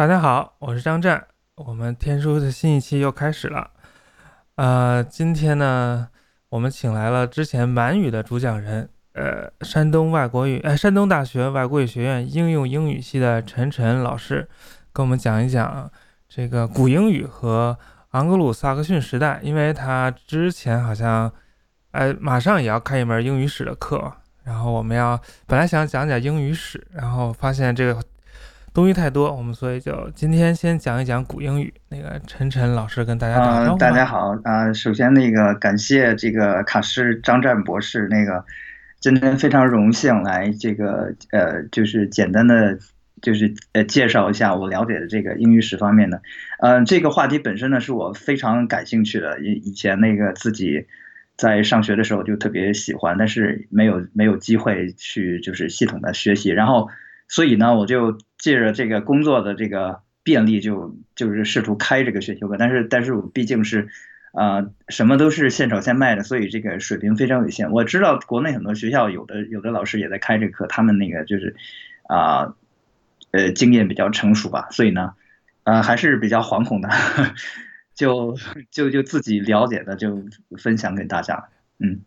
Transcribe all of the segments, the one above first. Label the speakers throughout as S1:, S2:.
S1: 大家好，我是张湛，我们天书的新一期又开始了。呃，今天呢，我们请来了之前满语的主讲人，呃，山东外国语，呃，山东大学外国语学院应用英语系的陈晨老师，跟我们讲一讲这个古英语和盎格鲁撒克逊时代，因为他之前好像，呃，马上也要开一门英语史的课，然后我们要本来想讲讲英语史，然后发现这个。东西太多，我们所以就今天先讲一讲古英语。那个陈晨老师跟大家打招呼。
S2: 大家好啊，首先那个感谢这个卡师张湛博士，那个今天非常荣幸来这个呃，就是简单的就是呃介绍一下我了解的这个英语史方面的。嗯，这个话题本身呢是我非常感兴趣的，以以前那个自己在上学的时候就特别喜欢，但是没有没有机会去就是系统的学习，然后。所以呢，我就借着这个工作的这个便利，就就是试图开这个选修课。但是，但是我毕竟是，啊，什么都是现炒现卖的，所以这个水平非常有限。我知道国内很多学校有的有的老师也在开这课，他们那个就是，啊，呃，经验比较成熟吧。所以呢，呃，还是比较惶恐的，就就就自己了解的就分享给大家，嗯。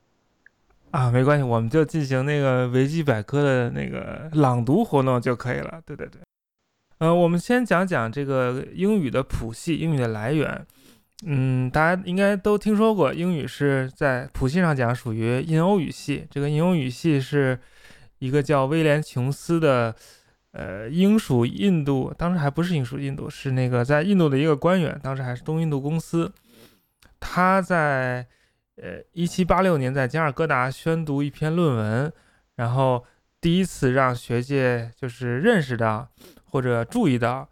S1: 啊，没关系，我们就进行那个维基百科的那个朗读活动就可以了。对对对，呃，我们先讲讲这个英语的谱系，英语的来源。嗯，大家应该都听说过，英语是在谱系上讲属于印欧语系。这个印欧语系是一个叫威廉·琼斯的，呃，英属印度，当时还不是英属印度，是那个在印度的一个官员，当时还是东印度公司，他在。呃，一七八六年在加尔各答宣读一篇论文，然后第一次让学界就是认识到或者注意到，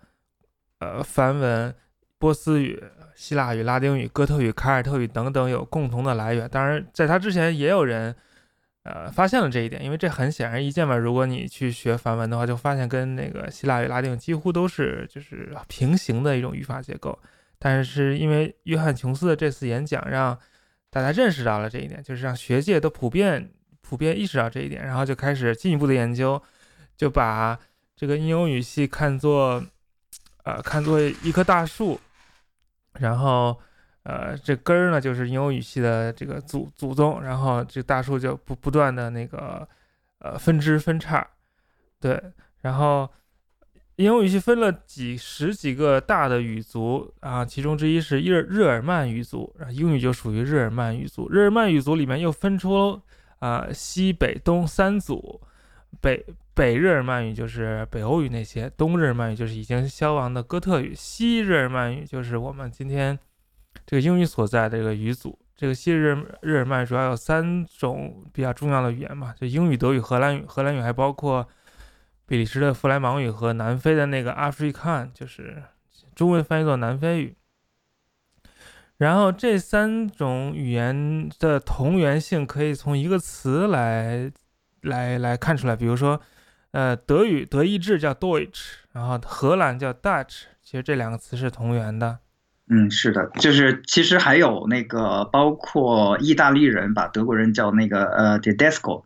S1: 呃，梵文、波斯语、希腊语、拉丁语、哥特语、凯尔特语等等有共同的来源。当然，在他之前也有人，呃，发现了这一点，因为这很显而易见嘛。如果你去学梵文的话，就发现跟那个希腊语、拉丁几乎都是就是平行的一种语法结构。但是因为约翰琼斯的这次演讲让大家认识到了这一点，就是让学界都普遍普遍意识到这一点，然后就开始进一步的研究，就把这个印欧语系看作，呃，看作一棵大树，然后，呃，这根儿呢就是印欧语系的这个祖祖宗，然后这大树就不不断的那个，呃，分支分叉，对，然后。英语系分了几十几个大的语族啊，其中之一是日日耳曼语族，啊，英语就属于日耳曼语族。日耳曼语族里面又分出啊西北东三组，北北日耳曼语就是北欧语那些，东日耳曼语就是已经消亡的哥特语，西日耳曼语就是我们今天这个英语所在的这个语组。这个西日日耳曼主要有三种比较重要的语言嘛，就英语、德语、荷兰语，荷兰语还包括。比利时的弗莱芒语和南非的那个 Afrikaan，就是中文翻译作南非语。然后这三种语言的同源性可以从一个词来来来看出来，比如说，呃，德语德意志叫 Deutsch，然后荷兰叫 Dutch，其实这两个词是同源的。
S2: 嗯，是的，就是其实还有那个包括意大利人把德国人叫那个呃 Tedesco，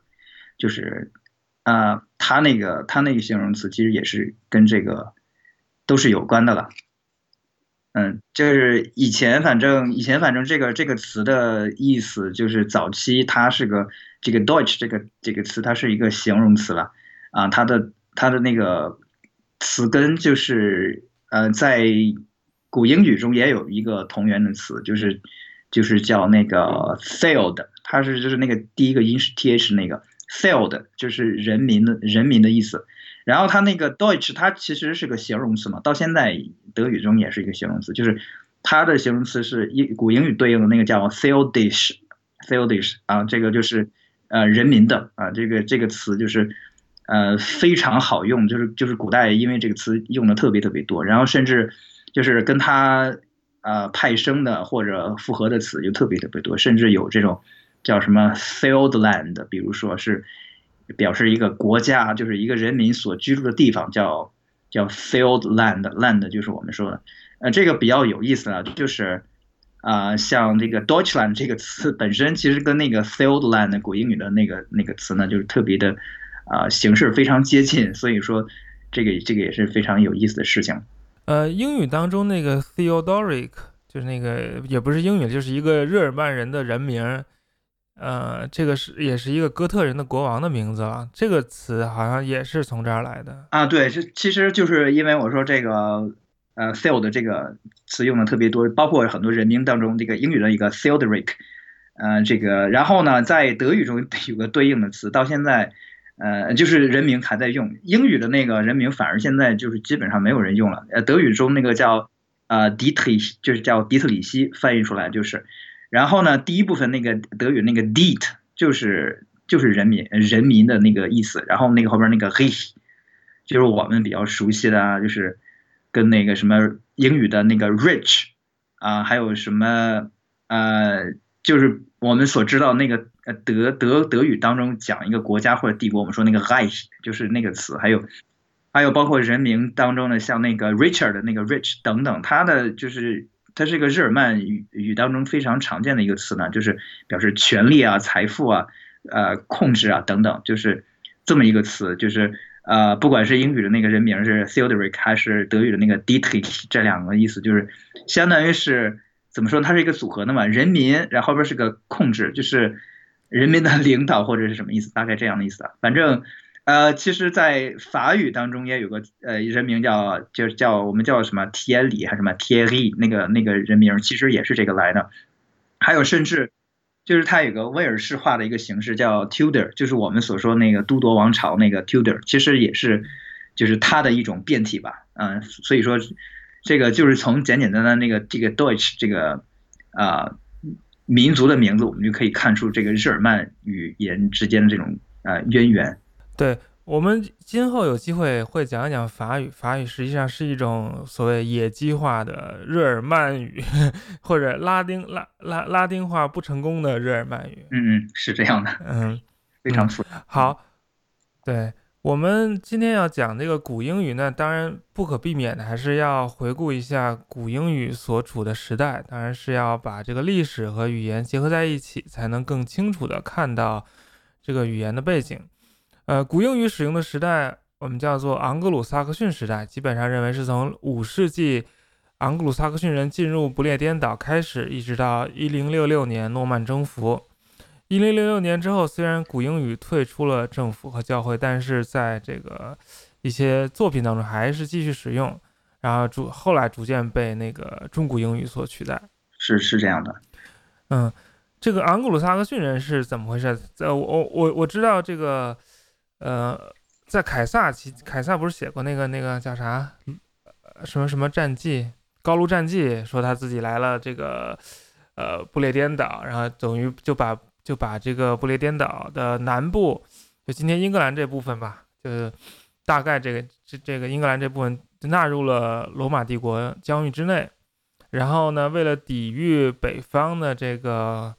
S2: 就是。啊，他那个他那个形容词其实也是跟这个都是有关的了。嗯，就是以前反正以前反正这个这个词的意思就是早期它是个这个 Deutsch 这个这个词它是一个形容词了啊，它的它的那个词根就是呃在古英语中也有一个同源的词，就是就是叫那个 failed，它是就是那个第一个音是 th 那个。Field 就是人民的人民的意思，然后它那个 Deutsch 它其实是个形容词嘛，到现在德语中也是一个形容词，就是它的形容词是英古英语对应的那个叫 Fieldish，Fieldish 啊，这个就是呃人民的啊，这个这个词就是呃非常好用，就是就是古代因为这个词用的特别特别多，然后甚至就是跟它呃派生的或者复合的词就特别特别多，甚至有这种。叫什么 field land？比如说是表示一个国家，就是一个人民所居住的地方，叫叫 field land。land 就是我们说的，呃，这个比较有意思啊，就是啊，像这个 Deutschland 这个词本身其实跟那个 field land 古英语的那个那个词呢，就是特别的啊形式非常接近，所以说这个这个也是非常有意思的事情。
S1: 呃，英语当中那个 Theodoric 就是那个也不是英语，就是一个日耳曼人的人名。呃，这个是也是一个哥特人的国王的名字了。这个词好像也是从这儿来的
S2: 啊。对，这其实就是因为我说这个呃 t h e o 的这个词用的特别多，包括很多人名当中这个英语的一个 Theodoric，呃，这个然后呢，在德语中有个对应的词，到现在呃就是人名还在用。英语的那个人名反而现在就是基本上没有人用了。呃，德语中那个叫呃 Dietrich，就是叫迪特里希，翻译出来就是。然后呢，第一部分那个德语那个 Diet 就是就是人民人民的那个意思，然后那个后边那个 He 就是我们比较熟悉的，就是跟那个什么英语的那个 Rich 啊，还有什么呃，就是我们所知道那个呃德德德语当中讲一个国家或者帝国，我们说那个 rich 就是那个词，还有还有包括人名当中的像那个 Richard 的那个 Rich 等等，它的就是。它是一个日耳曼语语当中非常常见的一个词呢，就是表示权力啊、财富啊、呃、控制啊等等，就是这么一个词。就是呃，不管是英语的那个人名是 Theodoric，还是德语的那个 Dietrich，这两个意思就是相当于是怎么说？它是一个组合的嘛，人民，然后边是个控制，就是人民的领导或者是什么意思？大概这样的意思啊，反正。呃，其实，在法语当中也有个呃人名叫，就是叫我们叫什么 t i e r i 还是什么 Thierry，那个那个人名其实也是这个来的。还有甚至，就是它有个威尔士化的一个形式叫 Tudor，就是我们所说那个都铎王朝那个 Tudor，其实也是就是它的一种变体吧。嗯，所以说这个就是从简简单单那个这个 Deutsch 这个啊民族的名字，我们就可以看出这个日耳曼语言之间的这种呃渊源。
S1: 对我们今后有机会会讲一讲法语。法语实际上是一种所谓野鸡化的日耳曼语，或者拉丁拉拉拉丁化不成功的日耳曼语。
S2: 嗯嗯，是这样的。
S1: 嗯，
S2: 非常复杂。
S1: 好，对我们今天要讲这个古英语呢，当然不可避免的还是要回顾一下古英语所处的时代，当然是要把这个历史和语言结合在一起，才能更清楚的看到这个语言的背景。呃，古英语使用的时代，我们叫做昂格鲁萨克逊时代，基本上认为是从五世纪昂格鲁萨克逊人进入不列颠岛开始，一直到一零六六年诺曼征服。一零六六年之后，虽然古英语退出了政府和教会，但是在这个一些作品当中还是继续使用，然后逐后来逐渐被那个中古英语所取代。
S2: 是是这样的，
S1: 嗯，这个昂格鲁萨克逊人是怎么回事？在我我我我知道这个。呃，在凯撒其凯撒不是写过那个那个叫啥，什么什么战记，高卢战记，说他自己来了这个呃不列颠岛，然后等于就把就把这个不列颠岛的南部，就今天英格兰这部分吧，就是大概这个这这个英格兰这部分纳入了罗马帝国疆域之内，然后呢，为了抵御北方的这个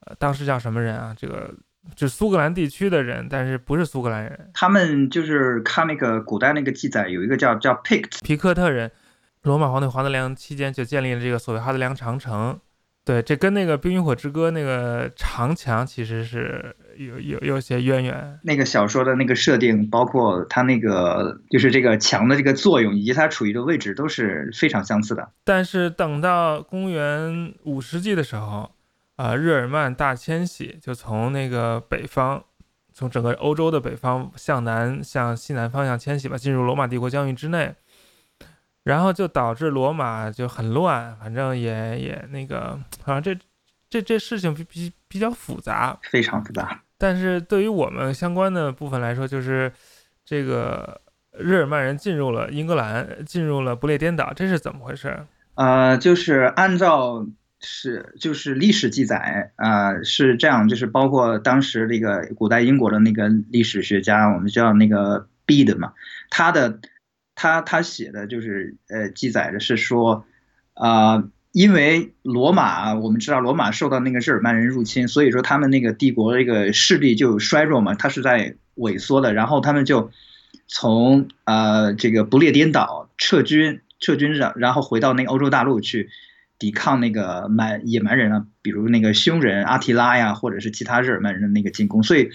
S1: 呃当时叫什么人啊，这个。就苏格兰地区的人，但是不是苏格兰人。
S2: 他们就是看那个古代那个记载，有一个叫叫 Pict
S1: 皮克特人。罗马皇帝华德良期间就建立了这个所谓哈德良长城。对，这跟那个《冰与火之歌》那个长墙其实是有有有些渊源。
S2: 那个小说的那个设定，包括它那个就是这个墙的这个作用，以及它处于的位置都是非常相似的。
S1: 但是等到公元五世纪的时候。啊，日耳曼大迁徙就从那个北方，从整个欧洲的北方向南向西南方向迁徙吧，进入罗马帝国疆域之内，然后就导致罗马就很乱，反正也也那个，反正这这这事情比比比较复杂，
S2: 非常复杂。
S1: 但是对于我们相关的部分来说，就是这个日耳曼人进入了英格兰，进入了不列颠岛，这是怎么回事？
S2: 呃，就是按照。是，就是历史记载啊，是这样，就是包括当时那个古代英国的那个历史学家，我们叫那个 Bede 嘛，他的他他写的就是呃记载的是说，啊，因为罗马我们知道罗马受到那个日耳曼人入侵，所以说他们那个帝国这个势力就衰弱嘛，它是在萎缩的，然后他们就从呃这个不列颠岛撤军撤军然然后回到那个欧洲大陆去。抵抗那个蛮野蛮人啊，比如那个匈人阿提拉呀，或者是其他日耳曼人的那个进攻，所以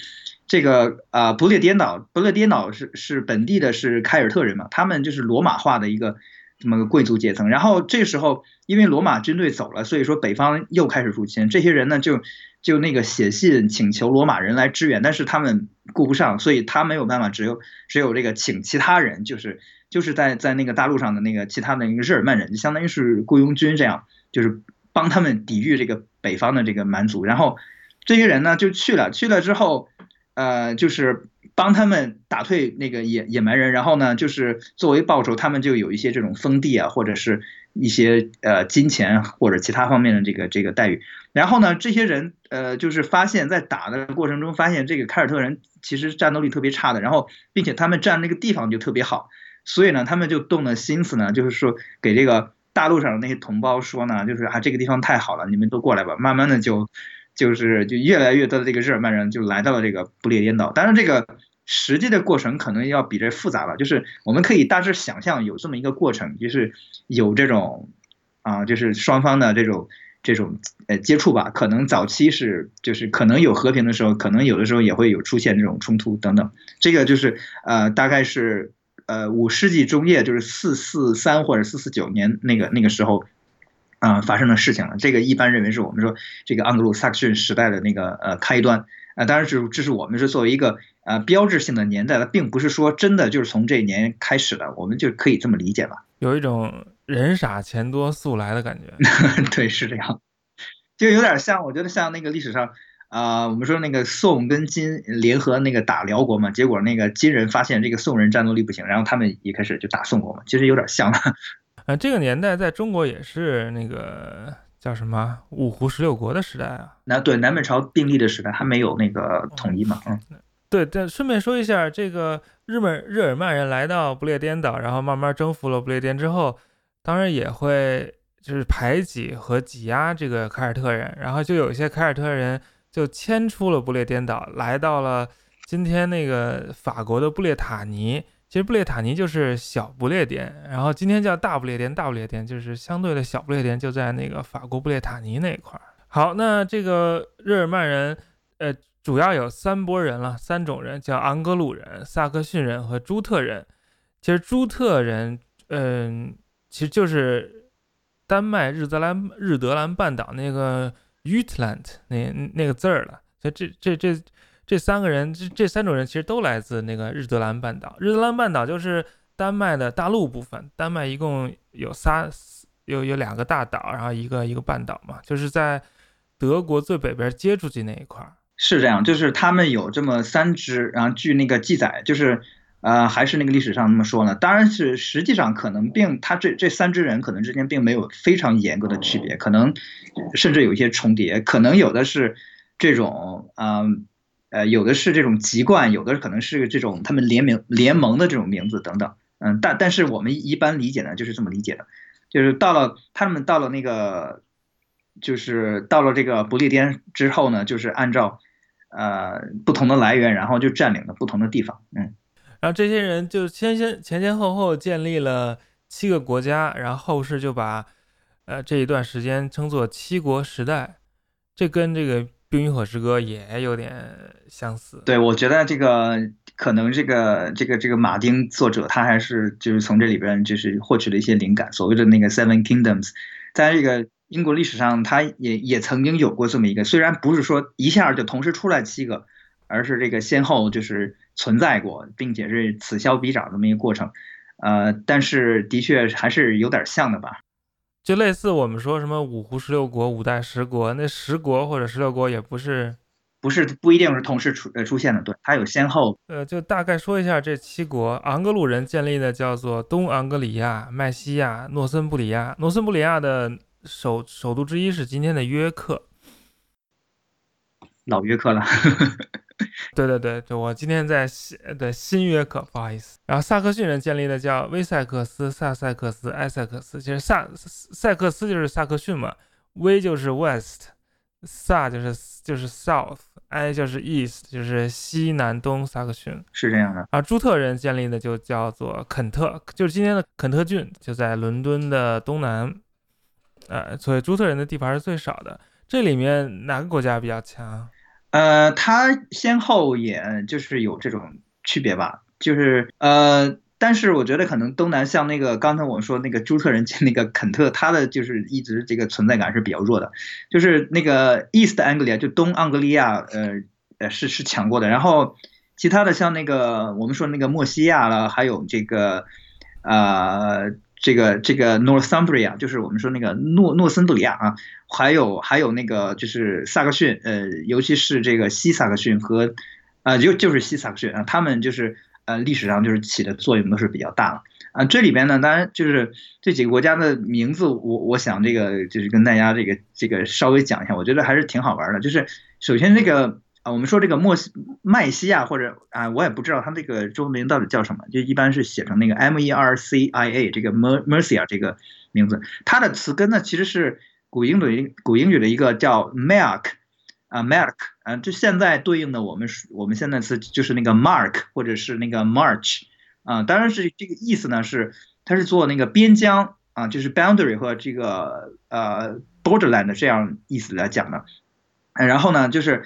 S2: 这个啊不列颠岛，不列颠岛是是本地的是凯尔特人嘛，他们就是罗马化的一个这么个贵族阶层。然后这时候，因为罗马军队走了，所以说北方又开始入侵。这些人呢，就就那个写信请求罗马人来支援，但是他们顾不上，所以他没有办法，只有只有这个请其他人，就是就是在在那个大陆上的那个其他的一个日耳曼人，就相当于是雇佣军这样，就是帮他们抵御这个北方的这个蛮族。然后这些人呢就去了，去了之后，呃，就是。帮他们打退那个野野蛮人，然后呢，就是作为报酬，他们就有一些这种封地啊，或者是一些呃金钱或者其他方面的这个这个待遇。然后呢，这些人呃就是发现，在打的过程中发现这个凯尔特人其实战斗力特别差的，然后并且他们占那个地方就特别好，所以呢，他们就动了心思呢，就是说给这个大陆上的那些同胞说呢，就是啊这个地方太好了，你们都过来吧。慢慢的就。就是就越来越多的这个日耳曼人就来到了这个不列颠岛，当然这个实际的过程可能要比这复杂了。就是我们可以大致想象有这么一个过程，就是有这种啊，就是双方的这种这种呃接触吧。可能早期是就是可能有和平的时候，可能有的时候也会有出现这种冲突等等。这个就是呃大概是呃五世纪中叶，就是四四三或者四四九年那个那个时候。啊，发生的事情了。这个一般认为是我们说这个盎格鲁撒克逊时代的那个呃开端啊，当然是这是我们是作为一个呃标志性的年代，它并不是说真的就是从这一年开始的，我们就可以这么理解吧。
S1: 有一种人傻钱多速来的感觉。
S2: 对，是这样，就有点像，我觉得像那个历史上啊，我们说那个宋跟金联合那个打辽国嘛，结果那个金人发现这个宋人战斗力不行，然后他们一开始就打宋国嘛，其实有点像。
S1: 啊，这个年代在中国也是那个叫什么五胡十六国的时代啊。
S2: 那对南北朝并立的时代，还没有那个统一嘛。嗯，
S1: 对。但顺便说一下，这个日本日耳曼人来到不列颠岛，然后慢慢征服了不列颠之后，当然也会就是排挤和挤压这个凯尔特人，然后就有一些凯尔特人就迁出了不列颠岛，来到了今天那个法国的布列塔尼。其实布列塔尼就是小不列颠，然后今天叫大不列颠，大不列颠就是相对的小不列颠，就在那个法国布列塔尼那块儿。好，那这个日耳曼人，呃，主要有三波人了，三种人，叫昂格鲁人、萨克逊人和朱特人。其实朱特人，嗯，其实就是丹麦日德兰日德兰半岛那个 Utland 那那个字儿了。所以这这这。这三个人，这这三种人其实都来自那个日德兰半岛。日德兰半岛就是丹麦的大陆部分。丹麦一共有仨，有有两个大岛，然后一个一个半岛嘛，就是在德国最北边接出去那一块儿。
S2: 是这样，就是他们有这么三支，然后据那个记载，就是呃，还是那个历史上那么说呢。当然是实际上可能并他这这三支人可能之间并没有非常严格的区别，可能甚至有一些重叠，可能有的是这种嗯。呃，有的是这种籍贯，有的可能是这种他们联名联盟的这种名字等等，嗯，但但是我们一般理解呢，就是这么理解的，就是到了他们到了那个，就是到了这个不列颠之后呢，就是按照呃不同的来源，然后就占领了不同的地方，嗯，
S1: 然后这些人就先先前前后后建立了七个国家，然后后世就把呃这一段时间称作七国时代，这跟这个。《冰与火之歌》也有点相似，
S2: 对我觉得这个可能这个这个这个马丁作者他还是就是从这里边就是获取了一些灵感。所谓的那个 Seven Kingdoms，在这个英国历史上，他也也曾经有过这么一个，虽然不是说一下就同时出来七个，而是这个先后就是存在过，并且是此消彼长这么一个过程，呃，但是的确还是有点像的吧。
S1: 就类似我们说什么五胡十六国、五代十国，那十国或者十六国也不是，
S2: 不是不一定是同时出呃出现的，对，它有先后。
S1: 呃，就大概说一下这七国，昂格鲁人建立的叫做东昂格里亚、麦西亚、诺森布里亚。诺森布里亚的首首都之一是今天的约克，
S2: 老约克了。
S1: 对对对，就我今天在新的新约克，不好意思。然后萨克逊人建立的叫威塞克斯、萨塞克斯、埃塞克斯，其实萨塞克斯就是萨克逊嘛，威就是 west，萨就是就是 south，埃就是 east，就是西南东萨克逊，
S2: 是这样的。
S1: 而朱特人建立的就叫做肯特，就是今天的肯特郡，就在伦敦的东南，呃，所以朱特人的地盘是最少的。这里面哪个国家比较强？
S2: 呃，它先后也就是有这种区别吧，就是呃，但是我觉得可能东南像那个刚才我们说那个朱特人那个肯特，他的就是一直这个存在感是比较弱的，就是那个 East Anglia 就东盎格利亚，呃呃是是强过的，然后其他的像那个我们说那个墨西亚了，还有这个呃这个这个 Northumbria，就是我们说那个诺诺森布里亚啊，还有还有那个就是萨克逊，呃尤其是这个西萨克逊和啊就就是西萨克逊啊，他们就是。呃，历史上就是起的作用都是比较大了啊。这里边呢，当然就是这几个国家的名字，我我想这个就是跟大家这个这个稍微讲一下，我觉得还是挺好玩的。就是首先这个啊，我们说这个墨西麦西亚或者啊，我也不知道它这个中文名到底叫什么，就一般是写成那个 M E R C I A 这个 Mercia 这个名字，它的词根呢其实是古英语古英语的一个叫 Mark。啊，mark，啊，这现在对应的我们我们现在词就是那个 mark 或者是那个 march，啊，当然是这个意思呢，是它是做那个边疆啊，就是 boundary 和这个呃 borderland 这样意思来讲的，然后呢，就是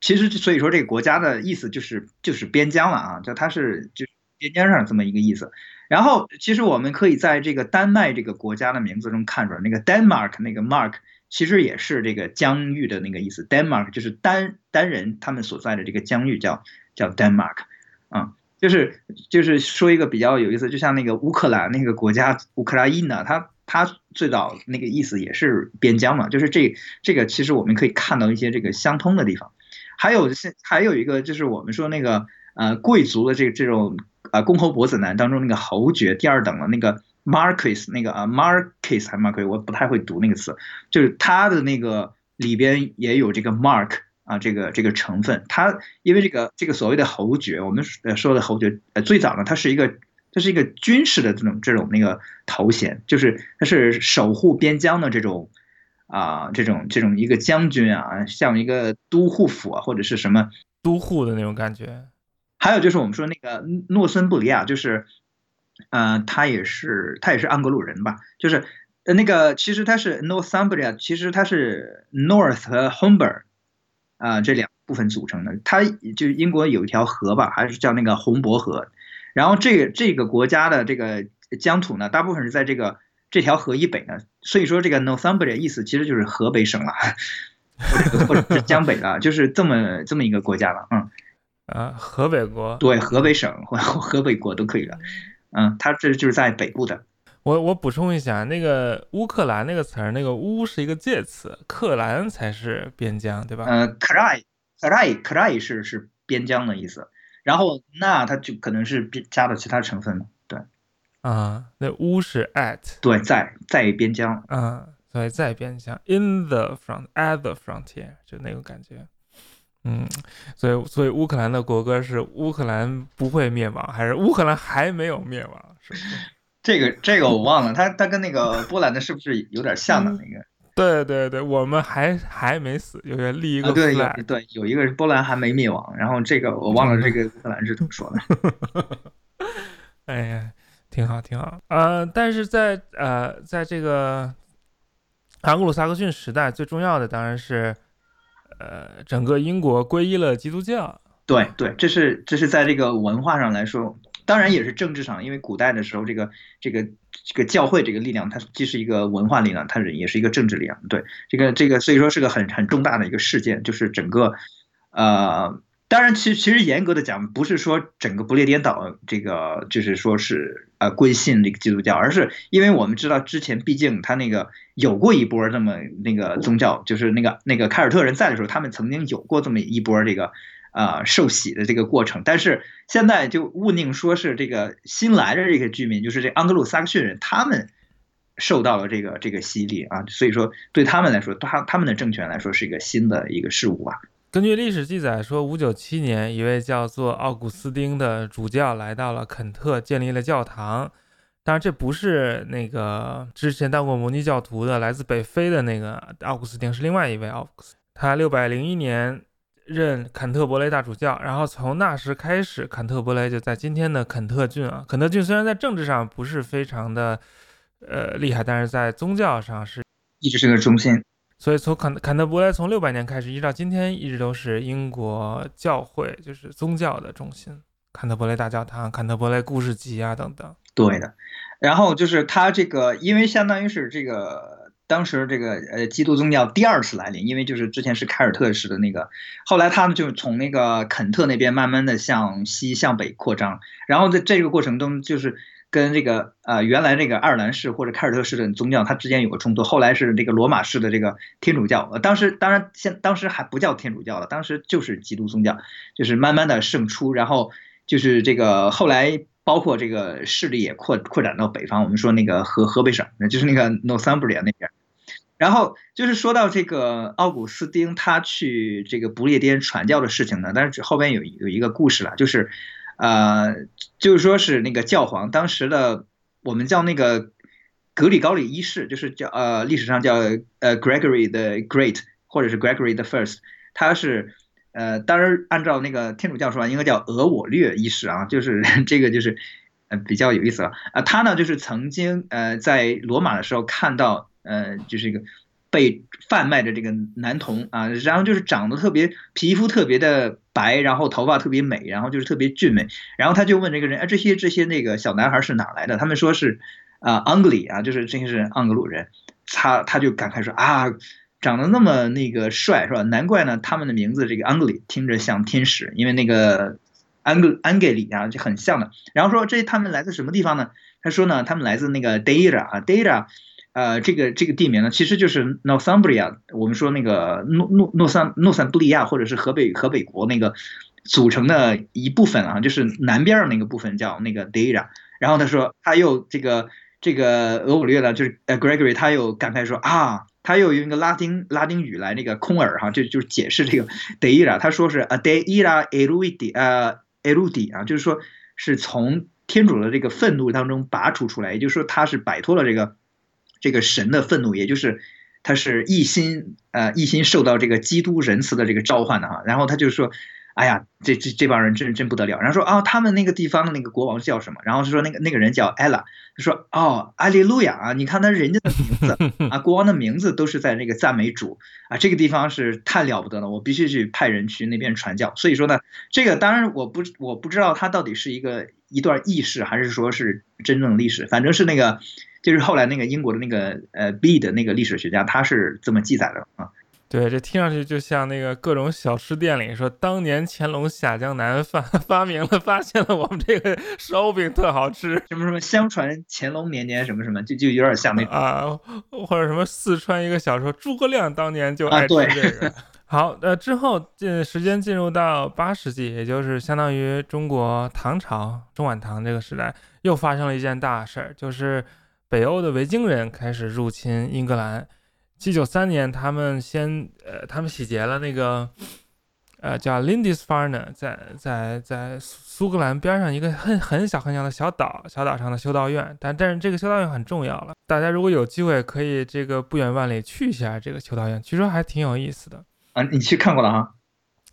S2: 其实所以说这个国家的意思就是就是边疆了啊，就它是就边疆上这么一个意思，然后其实我们可以在这个丹麦这个国家的名字中看出来，那个 Denmark 那个 mark。其实也是这个疆域的那个意思，Denmark 就是单单人他们所在的这个疆域叫叫 Denmark，啊，就是就是说一个比较有意思，就像那个乌克兰那个国家乌克兰呢，它它最早那个意思也是边疆嘛，就是这这个其实我们可以看到一些这个相通的地方，还有现还有一个就是我们说那个呃贵族的这这种呃公侯伯子男当中那个侯爵第二等的那个。Marquis 那个啊，Marquis 还 Marquis，我不太会读那个词，就是他的那个里边也有这个 Mark 啊，这个这个成分。他因为这个这个所谓的侯爵，我们呃说的侯爵，呃最早呢，它是一个它是一个军事的这种这种那个头衔，就是它是守护边疆的这种啊这种这种一个将军啊，像一个都护府啊或者是什么
S1: 都护的那种感觉。
S2: 还有就是我们说那个诺森布里亚，就是。呃，他也是，他也是安格鲁人吧？就是呃，那个其实他是 Northumbria，其实他是 North 和 Humber 啊这两部分组成的。他就英国有一条河吧，还是叫那个红伯河。然后这个这个国家的这个疆土呢，大部分是在这个这条河以北呢。所以说这个 Northumbria 意思其实就是河北省了，或者是江北了，就是这么这么一个国家了。嗯，
S1: 啊，河北国
S2: 对，河北省或河北国都可以了。嗯，它这就是在北部的。
S1: 我我补充一下，那个乌克兰那个词儿，那个乌是一个介词，克兰才是边疆，对吧？
S2: 呃，krai，krai，krai 是是边疆的意思。然后那它就可能是加了其他成分了。对。
S1: 啊，那乌是 at。
S2: 对，在在边疆。
S1: 啊，所以在边疆，in the front，at the frontier，就那种感觉。嗯，所以所以乌克兰的国歌是乌克兰不会灭亡，还是乌克兰还没有灭亡？是不是？
S2: 这个这个我忘了，它它跟那个波兰的是不是有点像的？那个？
S1: 对对对，我们还还没死，就是立一个。
S2: 对对，有一个波兰还没灭亡，然后这个我忘了这个乌克兰是怎么说的。
S1: 哎呀，挺好挺好呃，但是在呃，在这个安格鲁萨克逊时代，最重要的当然是。呃，整个英国皈依了基督教。
S2: 对对，这是这是在这个文化上来说，当然也是政治上，因为古代的时候，这个这个这个教会这个力量，它既是一个文化力量，它是也是一个政治力量。对，这个这个，所以说是个很很重大的一个事件，就是整个呃。当然，其其实严格的讲，不是说整个不列颠岛这个就是说是呃归信这个基督教，而是因为我们知道之前毕竟他那个有过一波这么那个宗教，就是那个那个凯尔特人在的时候，他们曾经有过这么一波这个呃受洗的这个过程。但是现在就勿宁说是这个新来的这个居民，就是这盎格鲁撒克逊人，他们受到了这个这个洗礼啊，所以说对他们来说，他他们的政权来说是一个新的一个事物啊。
S1: 根据历史记载说，五九七年，一位叫做奥古斯丁的主教来到了肯特，建立了教堂。当然，这不是那个之前当过摩尼教徒的来自北非的那个奥古斯丁，是另外一位奥古斯。他六百零一年任坎特伯雷大主教，然后从那时开始，坎特伯雷就在今天的肯特郡啊。肯特郡虽然在政治上不是非常的呃厉害，但是在宗教上是
S2: 一直是个中心。
S1: 所以从坎坎特伯雷从六百年开始，一直到今天，一直都是英国教会就是宗教的中心。坎特伯雷大教堂、坎特伯雷故事集啊等等。
S2: 对的，然后就是他这个，因为相当于是这个当时这个呃基督宗教第二次来临，因为就是之前是凯尔特式的那个，后来他们就从那个肯特那边慢慢的向西向北扩张，然后在这个过程中就是。跟这个呃原来这个爱尔兰式或者凯尔特式的宗教，它之间有个冲突。后来是这个罗马式的这个天主教，呃，当时当然现当时还不叫天主教了，当时就是基督宗教，就是慢慢的胜出，然后就是这个后来包括这个势力也扩扩展到北方，我们说那个河河北省，那就是那个 Northumbria 那边。然后就是说到这个奥古斯丁他去这个不列颠传教的事情呢，但是后边有有一个故事了，就是。呃，就是说是那个教皇，当时的我们叫那个格里高里一世，就是叫呃历史上叫呃 Gregory the Great，或者是 Gregory the First，他是呃当然按照那个天主教说应该叫俄我略一世啊，就是 这个就是呃比较有意思了啊，他呢就是曾经呃在罗马的时候看到呃就是一个。被贩卖的这个男童啊，然后就是长得特别，皮肤特别的白，然后头发特别美，然后就是特别俊美。然后他就问这个人，哎，这些这些那个小男孩是哪来的？他们说是啊，Angli 啊，就是这些是盎格鲁人。他他就感慨说啊，长得那么那个帅是吧？难怪呢，他们的名字这个 Angli 听着像天使，因为那个安格安格里啊就很像的。然后说这他们来自什么地方呢？他说呢，他们来自那个 Dera 啊，Dera。呃，这个这个地名呢，其实就是 Northumbria，我们说那个诺诺诺桑诺桑布利亚或者是河北河北国那个组成的一部分啊，就是南边那个部分叫那个 Deira。然后他说，他又这个这个俄武略呢，就是呃 Gregory，他又感慨说啊，他又用一个拉丁拉丁语来那个空耳哈，就就解释这个 Deira，他说是 a Deira erudi 呃 erudi 啊，就是说是从天主的这个愤怒当中拔除出来，也就是说他是摆脱了这个。这个神的愤怒，也就是他是一心呃一心受到这个基督仁慈的这个召唤的哈，然后他就说，哎呀，这这这帮人真真不得了。然后说啊，他们那个地方的那个国王叫什么？然后就说那个那个人叫艾拉，他说哦，阿利路亚啊，你看他人家的名字啊，国王的名字都是在那个赞美主啊，这个地方是太了不得了，我必须去派人去那边传教。所以说呢，这个当然我不我不知道他到底是一个一段轶事，还是说是真正的历史，反正是那个。就是后来那个英国的那个呃 B 的那个历史学家，他是这么记载的啊。
S1: 对，这听上去就像那个各种小吃店里说，当年乾隆下江南发 发明了，发现了我们这个烧饼特好吃，
S2: 什么什么相传乾隆年年什么什么，就就有点像那
S1: 啊，或者什么四川一个小说，诸葛亮当年就爱吃这个。好，呃，之后进时间进入到八世纪，也就是相当于中国唐朝中晚唐这个时代，又发生了一件大事儿，就是。北欧的维京人开始入侵英格兰。七九三年，他们先呃，他们洗劫了那个呃叫 Lindisfarne，在在在苏格兰边上一个很很小很小的小岛，小岛上的修道院。但但是这个修道院很重要了，大家如果有机会可以这个不远万里去一下这个修道院，据说还挺有意思的。
S2: 啊，你去看过了哈？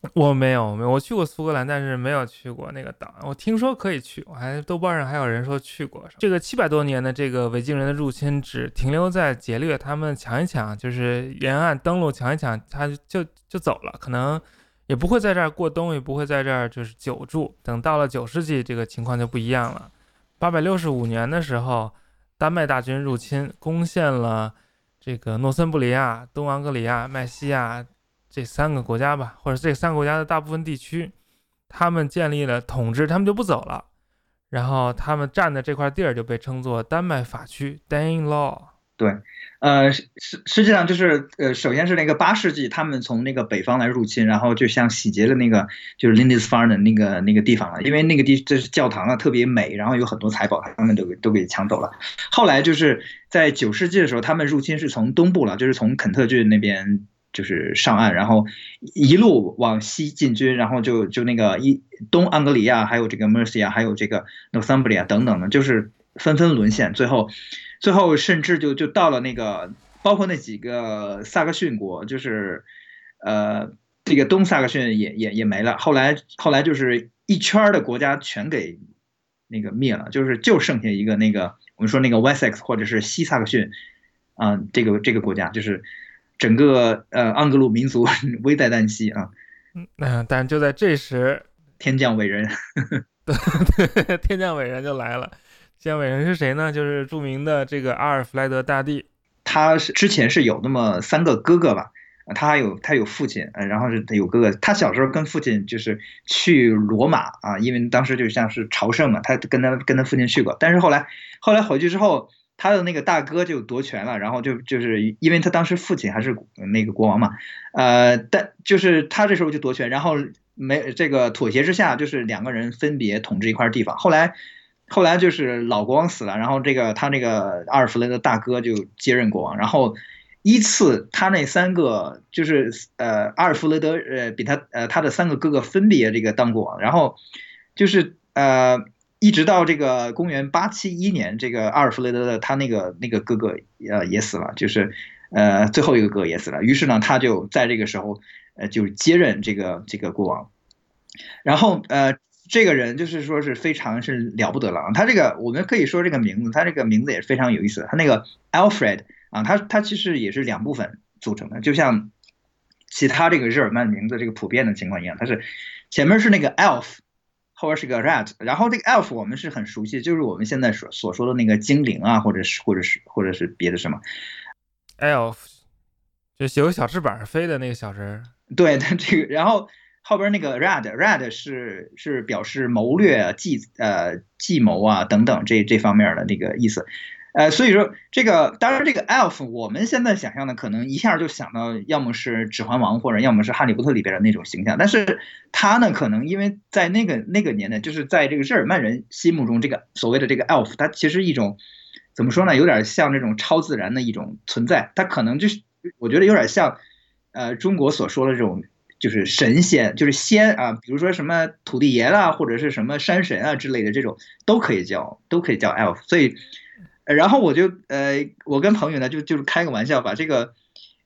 S1: 我没有，没有，我去过苏格兰，但是没有去过那个岛。我听说可以去，我还豆瓣上还有人说去过。这个七百多年的这个维京人的入侵，只停留在劫掠，他们抢一抢，就是沿岸登陆抢一抢，他就就走了，可能也不会在这儿过冬，也不会在这儿就是久住。等到了九世纪，这个情况就不一样了。八百六十五年的时候，丹麦大军入侵，攻陷了这个诺森布里亚、东昂格里亚、麦西亚。这三个国家吧，或者这三个国家的大部分地区，他们建立了统治，他们就不走了。然后他们占的这块地儿就被称作丹麦法区 （Danelaw）。
S2: 对，呃，实实际上就是呃，首先是那个八世纪，他们从那个北方来入侵，然后就像洗劫了那个就是 Lindisfarne 那个那个地方了，因为那个地这是教堂啊，特别美，然后有很多财宝，他们都给都给抢走了。后来就是在九世纪的时候，他们入侵是从东部了，就是从肯特郡那边。就是上岸，然后一路往西进军，然后就就那个一东安格里亚，还有这个 Mercia，还有这个 Northumbria 等等的，就是纷纷沦陷。最后，最后甚至就就到了那个，包括那几个萨克逊国，就是呃，这个东萨克逊也也也没了。后来后来就是一圈的国家全给那个灭了，就是就剩下一个那个我们说那个 Wessex 或者是西萨克逊啊，这个这个国家就是。整个呃，盎格鲁民族 危在旦夕啊！
S1: 嗯，但就在这时，
S2: 天降伟人。
S1: 对，天降伟人就来了。天降伟人是谁呢？就是著名的这个阿尔弗莱德大帝。
S2: 他是之前是有那么三个哥哥吧？他还有他有父亲，呃，然后是有哥哥。他小时候跟父亲就是去罗马啊，因为当时就像是朝圣嘛，他跟他跟他父亲去过。但是后来后来回去之后，他的那个大哥就夺权了，然后就就是因为他当时父亲还是那个国王嘛，呃，但就是他这时候就夺权，然后没这个妥协之下，就是两个人分别统治一块地方。后来后来就是老国王死了，然后这个他那个阿尔弗雷的大哥就接任国王，然后。依次，他那三个就是呃，阿尔弗雷德呃，比他呃，他的三个哥哥分别这个当过王，然后就是呃，一直到这个公元八七一年，这个阿尔弗雷德的他那个那个哥哥呃也死了，就是呃最后一个哥哥也死了，于是呢，他就在这个时候呃就接任这个这个国王，然后呃这个人就是说是非常是了不得了，他这个我们可以说这个名字，他这个名字也是非常有意思，他那个 Alfred。啊，他他其实也是两部分组成的，就像其他这个日耳曼名字这个普遍的情况一样，他是前面是那个 elf，后边是个 rat，然后这个 elf 我们是很熟悉，就是我们现在所所说的那个精灵啊，或者是或者是或者是别的什么
S1: elf，就有小翅膀飞的那个小人。
S2: 对，它这个，然后后边那个 rat，rat 是是表示谋略、计呃计谋啊等等这这方面的那个意思。呃，所以说这个，当然这个 elf，我们现在想象的可能一下就想到，要么是指环王，或者要么是哈利波特里边的那种形象。但是他呢，可能因为在那个那个年代，就是在这个日耳曼人心目中，这个所谓的这个 elf，它其实一种怎么说呢，有点像这种超自然的一种存在。它可能就是，我觉得有点像，呃，中国所说的这种，就是神仙，就是仙啊，比如说什么土地爷啦，或者是什么山神啊之类的这种，都可以叫，都可以叫 elf。所以。然后我就呃，我跟朋友呢就就是开个玩笑，把这个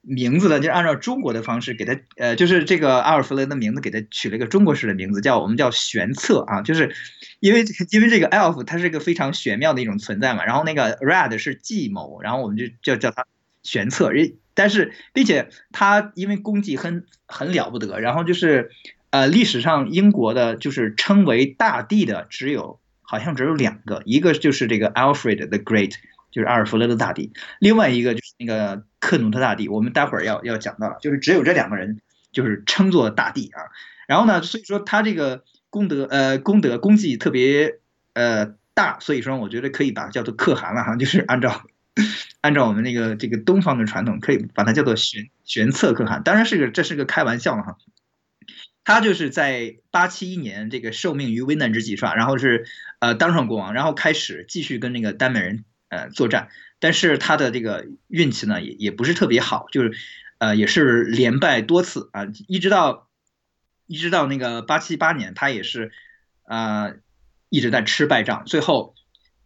S2: 名字呢就按照中国的方式给他呃，就是这个阿尔弗雷的名字给他取了一个中国式的名字，叫我们叫玄策啊，就是因为因为这个 elf 它是一个非常玄妙的一种存在嘛，然后那个 red 是计谋，然后我们就叫叫他玄策，但是并且他因为功绩很很了不得，然后就是呃历史上英国的就是称为大帝的只有。好像只有两个，一个就是这个 Alfred the Great，就是阿尔弗雷德大帝，另外一个就是那个克努特大帝。我们待会儿要要讲到了，就是只有这两个人就是称作大帝啊。然后呢，所以说他这个功德呃功德功绩特别呃大，所以说我觉得可以把它叫做可汗了哈，就是按照按照我们那个这个东方的传统，可以把它叫做玄玄策可汗。当然是个这是个开玩笑了哈。他就是在八七一年这个受命于危难之际是吧？然后是呃当上国王，然后开始继续跟那个丹麦人呃作战，但是他的这个运气呢也也不是特别好，就是呃也是连败多次啊，一直到一直到那个八七八年，他也是啊一直在吃败仗，最后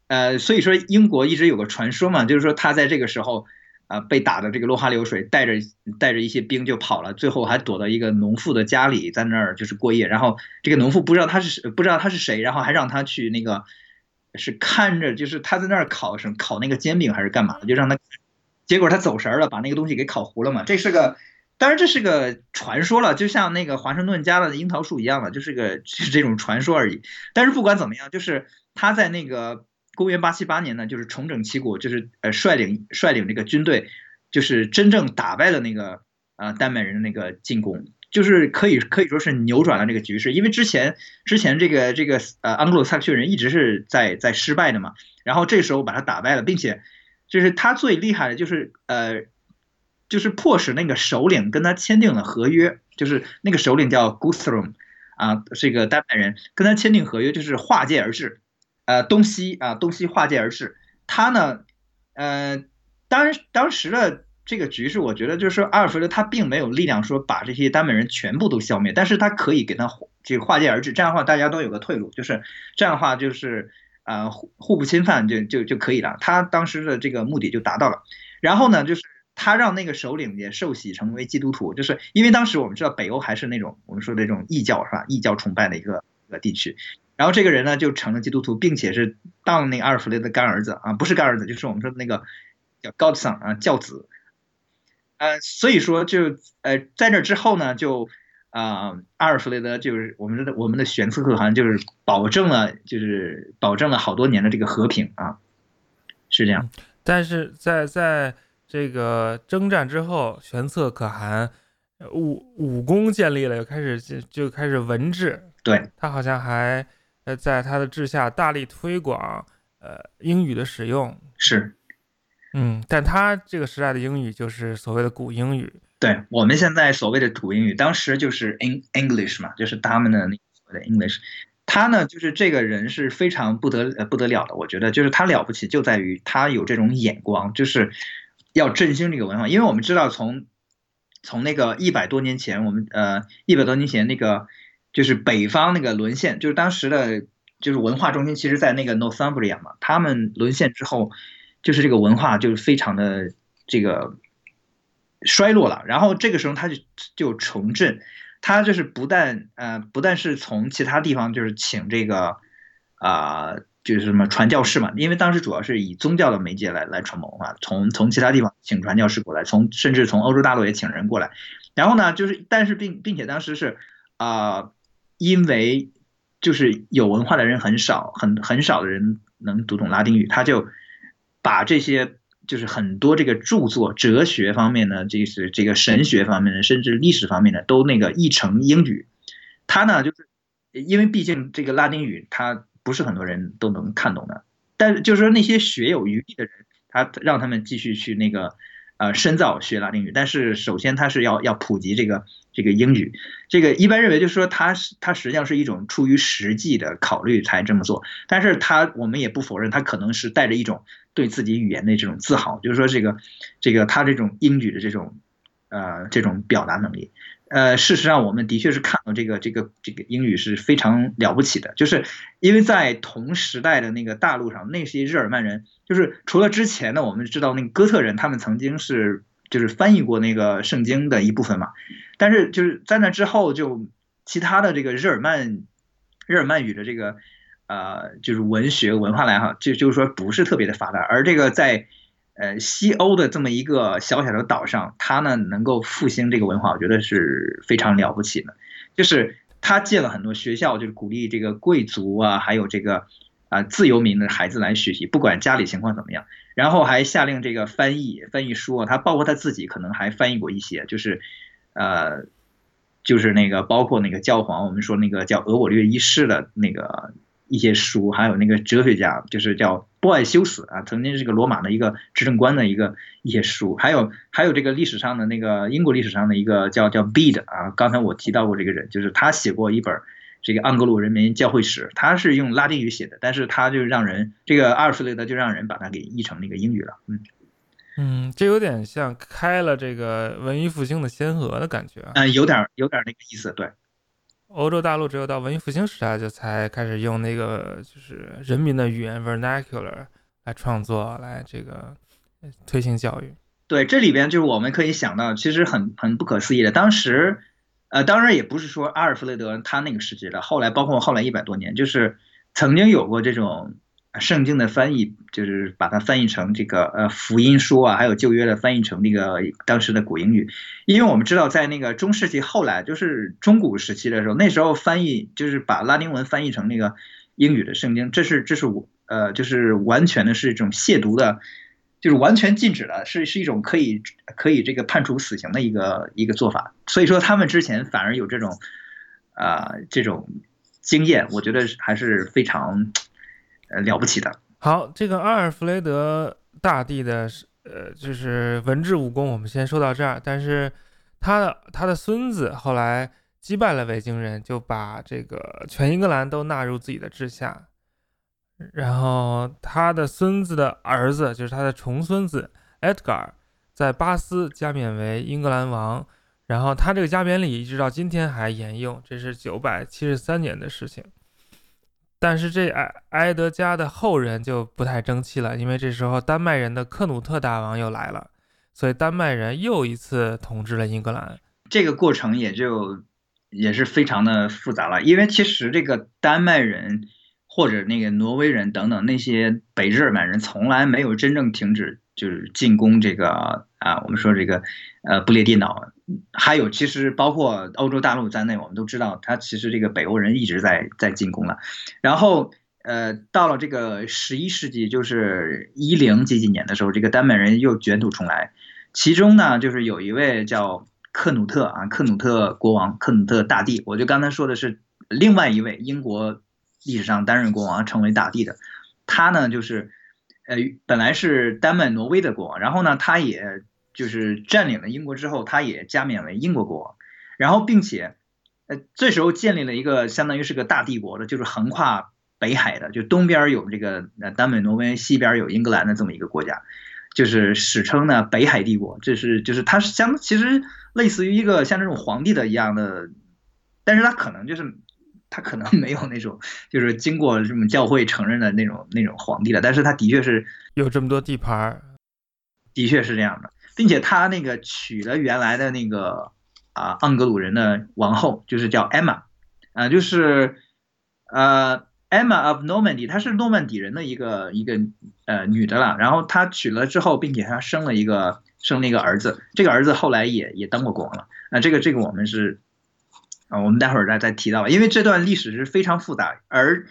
S2: 呃所以说英国一直有个传说嘛，就是说他在这个时候。啊，被打的这个落花流水，带着带着一些兵就跑了，最后还躲到一个农妇的家里，在那儿就是过夜。然后这个农妇不知道他是不知道他是谁，然后还让他去那个是看着，就是他在那儿烤什烤那个煎饼还是干嘛的，就让他。结果他走神了，把那个东西给烤糊了嘛。这是个，当然这是个传说了，就像那个华盛顿家的樱桃树一样的，就是个就是这种传说而已。但是不管怎么样，就是他在那个。公元八七八年呢，就是重整旗鼓，就是呃率领率领这个军队，就是真正打败了那个呃丹麦人的那个进攻，就是可以可以说是扭转了这个局势。因为之前之前这个这个呃安格鲁萨克逊人一直是在在失败的嘛，然后这时候把他打败了，并且就是他最厉害的就是呃就是迫使那个首领跟他签订了合约，就是那个首领叫 Guthrum 啊，是一个丹麦人，跟他签订合约就是划界而治。呃，东西啊，东西划界而治。他呢，呃，当当时的这个局势，我觉得就是说，阿尔弗雷德他并没有力量说把这些丹麦人全部都消灭，但是他可以给他这划界而治，这样的话大家都有个退路，就是这样的话就是呃互互不侵犯就就就可以了。他当时的这个目的就达到了。然后呢，就是他让那个首领也受洗成为基督徒，就是因为当时我们知道北欧还是那种我们说的这种异教是吧？异教崇拜的一个一个地区。然后这个人呢就成了基督徒，并且是当那个阿尔弗雷的干儿子啊，不是干儿子，就是我们说的那个叫 Godson 啊教子，呃，所以说就呃在这之后呢，就啊，阿尔弗雷德就是我们的我们的玄策可汗，就是保证了就是保证了好多年的这个和平啊，是这样。
S1: 但是在在这个征战之后，玄策可汗武武功建立了，又开始就就开始文治。
S2: 对
S1: 他好像还呃在他的治下大力推广呃英语的使用。
S2: 是，
S1: 嗯，但他这个时代的英语就是所谓的古英语。
S2: 对我们现在所谓的土英语，当时就是 Eng English 嘛，就是他们的那所谓的 English。他呢，就是这个人是非常不得呃不得了的，我觉得就是他了不起就在于他有这种眼光，就是要振兴这个文化。因为我们知道从从那个一百多年前，我们呃一百多年前那个就是北方那个沦陷，就是当时的就是文化中心，其实在那个 Northumbria 嘛，他们沦陷之后，就是这个文化就是非常的这个。衰落了，然后这个时候他就就重振，他就是不但呃不但是从其他地方就是请这个啊就是什么传教士嘛，因为当时主要是以宗教的媒介来来传播文化，从从其他地方请传教士过来，从甚至从欧洲大陆也请人过来，然后呢就是但是并并且当时是啊因为就是有文化的人很少，很很少的人能读懂拉丁语，他就把这些。就是很多这个著作，哲学方面的，这是这个神学方面的，甚至历史方面的，都那个译成英语。他呢，就是因为毕竟这个拉丁语，他不是很多人都能看懂的。但是就是说那些学有余力的人，他让他们继续去那个。呃，深造学拉丁语，但是首先他是要要普及这个这个英语，这个一般认为就是说他是他实际上是一种出于实际的考虑才这么做，但是他我们也不否认他可能是带着一种对自己语言的这种自豪，就是说这个这个他这种英语的这种呃这种表达能力。呃，事实上，我们的确是看到这个这个这个英语是非常了不起的，就是因为在同时代的那个大陆上，那些日耳曼人，就是除了之前呢，我们知道那个哥特人，他们曾经是就是翻译过那个圣经的一部分嘛，但是就是在那之后，就其他的这个日耳曼日耳曼语的这个呃，就是文学文化来哈，就就是说不是特别的发达，而这个在。呃，西欧的这么一个小小的岛上，他呢能够复兴这个文化，我觉得是非常了不起的。就是他建了很多学校，就是鼓励这个贵族啊，还有这个啊自由民的孩子来学习，不管家里情况怎么样。然后还下令这个翻译翻译书，他包括他自己可能还翻译过一些，就是呃，就是那个包括那个教皇，我们说那个叫俄我略一世的那个。一些书，还有那个哲学家，就是叫波爱修斯啊，曾经是个罗马的一个执政官的一个一些书，还有还有这个历史上的那个英国历史上的一个叫叫 Bede 啊，刚才我提到过这个人，就是他写过一本这个盎格鲁人民教会史，他是用拉丁语写的，但是他就让人这个阿尔弗雷德就让人把它给译成那个英语了，嗯
S1: 嗯，这有点像开了这个文艺复兴的先河的感觉啊，
S2: 嗯，有点有点那个意思，对。
S1: 欧洲大陆只有到文艺复兴时代，就才开始用那个就是人民的语言 vernacular 来创作，来这个推行教育。
S2: 对，这里边就是我们可以想到，其实很很不可思议的。当时，呃，当然也不是说阿尔弗雷德他那个时期的，后来包括后来一百多年，就是曾经有过这种。圣经的翻译就是把它翻译成这个呃福音书啊，还有旧约的翻译成那个当时的古英语，因为我们知道在那个中世纪后来就是中古时期的时候，那时候翻译就是把拉丁文翻译成那个英语的圣经，这是这是我呃就是完全的是一种亵渎的，就是完全禁止了，是是一种可以可以这个判处死刑的一个一个做法，所以说他们之前反而有这种啊这种经验，我觉得还是非常。呃，了不起的。
S1: 好，这个阿尔弗雷德大帝的，呃，就是文治武功，我们先说到这儿。但是他的他的孙子后来击败了维京人，就把这个全英格兰都纳入自己的治下。然后他的孙子的儿子，就是他的重孙子 Edgar，在巴斯加冕为英格兰王。然后他这个加冕礼一直到今天还沿用，这是九百七十三年的事情。但是这埃埃德加的后人就不太争气了，因为这时候丹麦人的克努特大王又来了，所以丹麦人又一次统治了英格兰。
S2: 这个过程也就也是非常的复杂了，因为其实这个丹麦人或者那个挪威人等等那些北日耳曼人从来没有真正停止就是进攻这个啊，我们说这个呃不列颠岛，还有其实包括欧洲大陆在内，我们都知道，他其实这个北欧人一直在在进攻了。然后呃，到了这个十一世纪，就是一零几几年的时候，这个丹麦人又卷土重来。其中呢，就是有一位叫克努特啊，克努特国王，克努特大帝。我就刚才说的是另外一位英国历史上担任国王，成为大帝的。他呢，就是呃，本来是丹麦、挪威的国王，然后呢，他也就是占领了英国之后，他也加冕为英国国王，然后并且呃，这时候建立了一个相当于是个大帝国的，就是横跨北海的，就东边有这个呃丹麦、挪威，西边有英格兰的这么一个国家。就是史称呢北海帝国，这是就是它是相其实类似于一个像这种皇帝的一样的，但是它可能就是它可能 没有那种就是经过这种教会承认的那种那种皇帝了，但是他的确是
S1: 有这么多地盘儿，
S2: 的确是这样的，并且他那个娶了原来的那个啊盎格鲁人的王后，就是叫 Emma，啊就是呃。Emma of Normandy，她是诺曼底人的一个一个呃女的了，然后她娶了之后，并且她生了一个生了一个儿子，这个儿子后来也也当过国王了。那这个这个我们是啊，我们待会儿再再提到，因为这段历史是非常复杂，而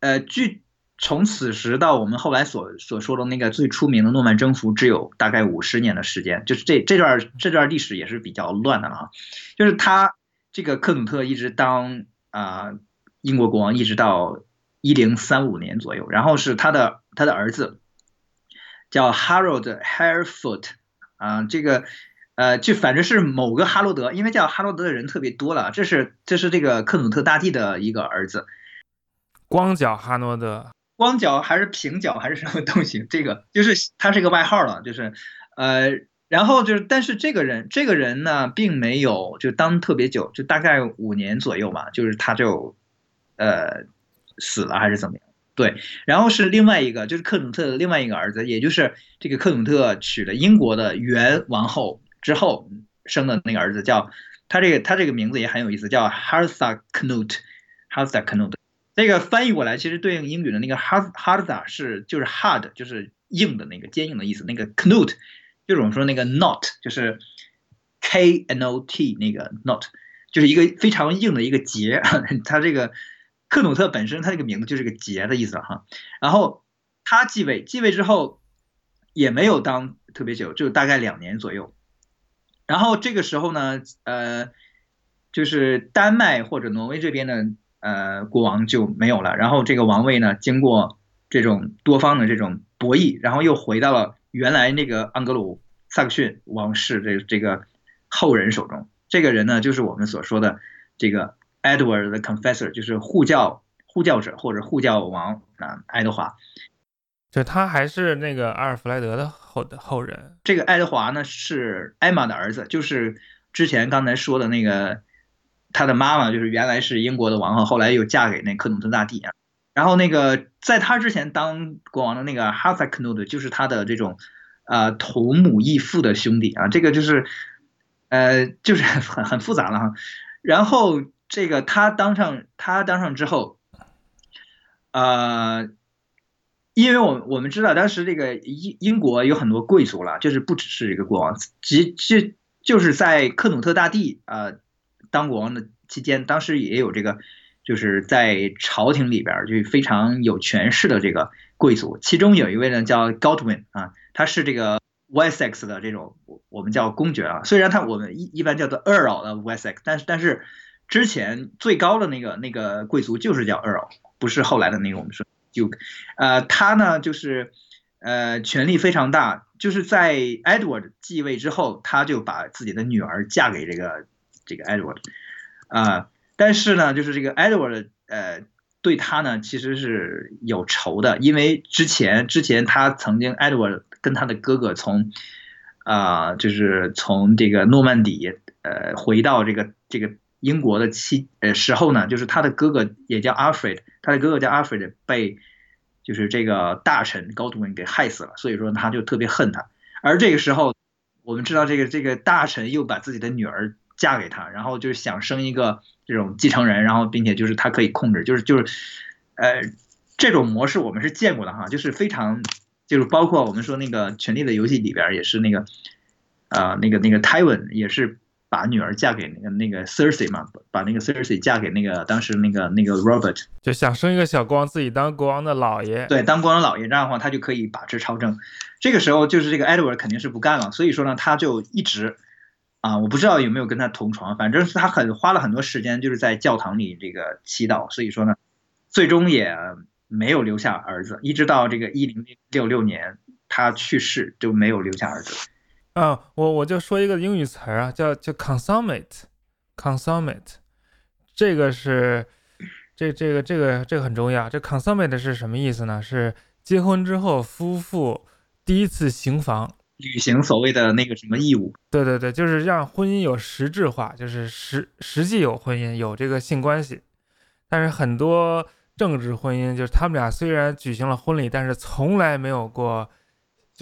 S2: 呃，距从此时到我们后来所所说的那个最出名的诺曼征服，只有大概五十年的时间，就是这这段这段历史也是比较乱的了哈，就是他这个克努特一直当啊英国国王，一直到。一零三五年左右，然后是他的他的儿子叫 Harold Harefoot 啊，这个呃就反正是某个哈罗德，因为叫哈罗德的人特别多了，这是这是这个克努特大帝的一个儿子，
S1: 光脚哈罗德，
S2: 光脚还是平脚还是什么东西？这个就是他是一个外号了，就是呃，然后就是但是这个人这个人呢，并没有就当特别久，就大概五年左右吧，就是他就呃。死了还是怎么样？对，然后是另外一个，就是克努特的另外一个儿子，也就是这个克努特娶了英国的原王后之后生的那个儿子，叫他这个他这个名字也很有意思，叫 Hartha Knut，Hartha Knut。这个翻译过来其实对应英语的那个 Hart Hartha 是就是 hard 就是硬的那个坚硬的意思，那个 Knut 就是我们说那个 knot 就是 K N O T 那个 knot 就是一个非常硬的一个结，他这个。克努特本身，他这个名字就是个结的意思哈。然后他继位，继位之后也没有当特别久，就大概两年左右。然后这个时候呢，呃，就是丹麦或者挪威这边的呃国王就没有了。然后这个王位呢，经过这种多方的这种博弈，然后又回到了原来那个盎格鲁撒克逊王室这这个后人手中。这个人呢，就是我们所说的这个。Edward the Confessor 就是护教护教者或者护教王啊，爱德华，
S1: 就他还是那个阿尔弗莱德的后的后人。
S2: 这个爱德华呢是艾玛的儿子，就是之前刚才说的那个他的妈妈，就是原来是英国的王后，后来又嫁给那克努特大帝啊。然后那个在他之前当国王的那个哈萨克努特，就是他的这种呃同母异父的兄弟啊。这个就是呃就是很很复杂了哈。然后。这个他当上他当上之后，呃，因为我我们知道当时这个英英国有很多贵族了，就是不只是一个国王，即就就是在克努特大帝啊当国王的期间，当时也有这个就是在朝廷里边就非常有权势的这个贵族，其中有一位呢叫 Godwin 啊，他是这个 Wessex 的这种我们叫公爵啊，虽然他我们一一般叫做 Earl of Wessex，但是但是。之前最高的那个那个贵族就是叫 Earl，不是后来的那个我们说 Duke，呃，他呢就是呃权力非常大，就是在 Edward 继位之后，他就把自己的女儿嫁给这个这个 Edward，啊，但是呢，就是这个 Edward 呃对他呢其实是有仇的，因为之前之前他曾经 Edward 跟他的哥哥从啊就是从这个诺曼底呃回到这个这个。英国的期呃时候呢，就是他的哥哥也叫 Alfred，他的哥哥叫 Alfred，被就是这个大臣高度文给害死了，所以说他就特别恨他。而这个时候，我们知道这个这个大臣又把自己的女儿嫁给他，然后就是想生一个这种继承人，然后并且就是他可以控制，就是就是呃这种模式我们是见过的哈，就是非常就是包括我们说那个权力的游戏里边也是那个啊那个那个 Tywin 也是。把女儿嫁给那个那个 Cersei 嘛，把那个 Cersei 嫁给那个当时那个那个 Robert，
S1: 就想生一个小国王，自己当国王的老爷。
S2: 对，当国王的老爷，这样的话他就可以把持朝政。这个时候就是这个 Edward 肯定是不干了，所以说呢，他就一直啊，我不知道有没有跟他同床，反正是他很花了很多时间，就是在教堂里这个祈祷。所以说呢，最终也没有留下儿子，一直到这个一零六六年他去世就没有留下儿子。
S1: 啊，我我就说一个英语词儿啊，叫叫 consummate，consummate，这个是这这个这个这个很重要。这 consummate 是什么意思呢？是结婚之后夫妇第一次行房，
S2: 履行所谓的那个什么义务。
S1: 对对对，就是让婚姻有实质化，就是实实际有婚姻，有这个性关系。但是很多政治婚姻，就是他们俩虽然举行了婚礼，但是从来没有过。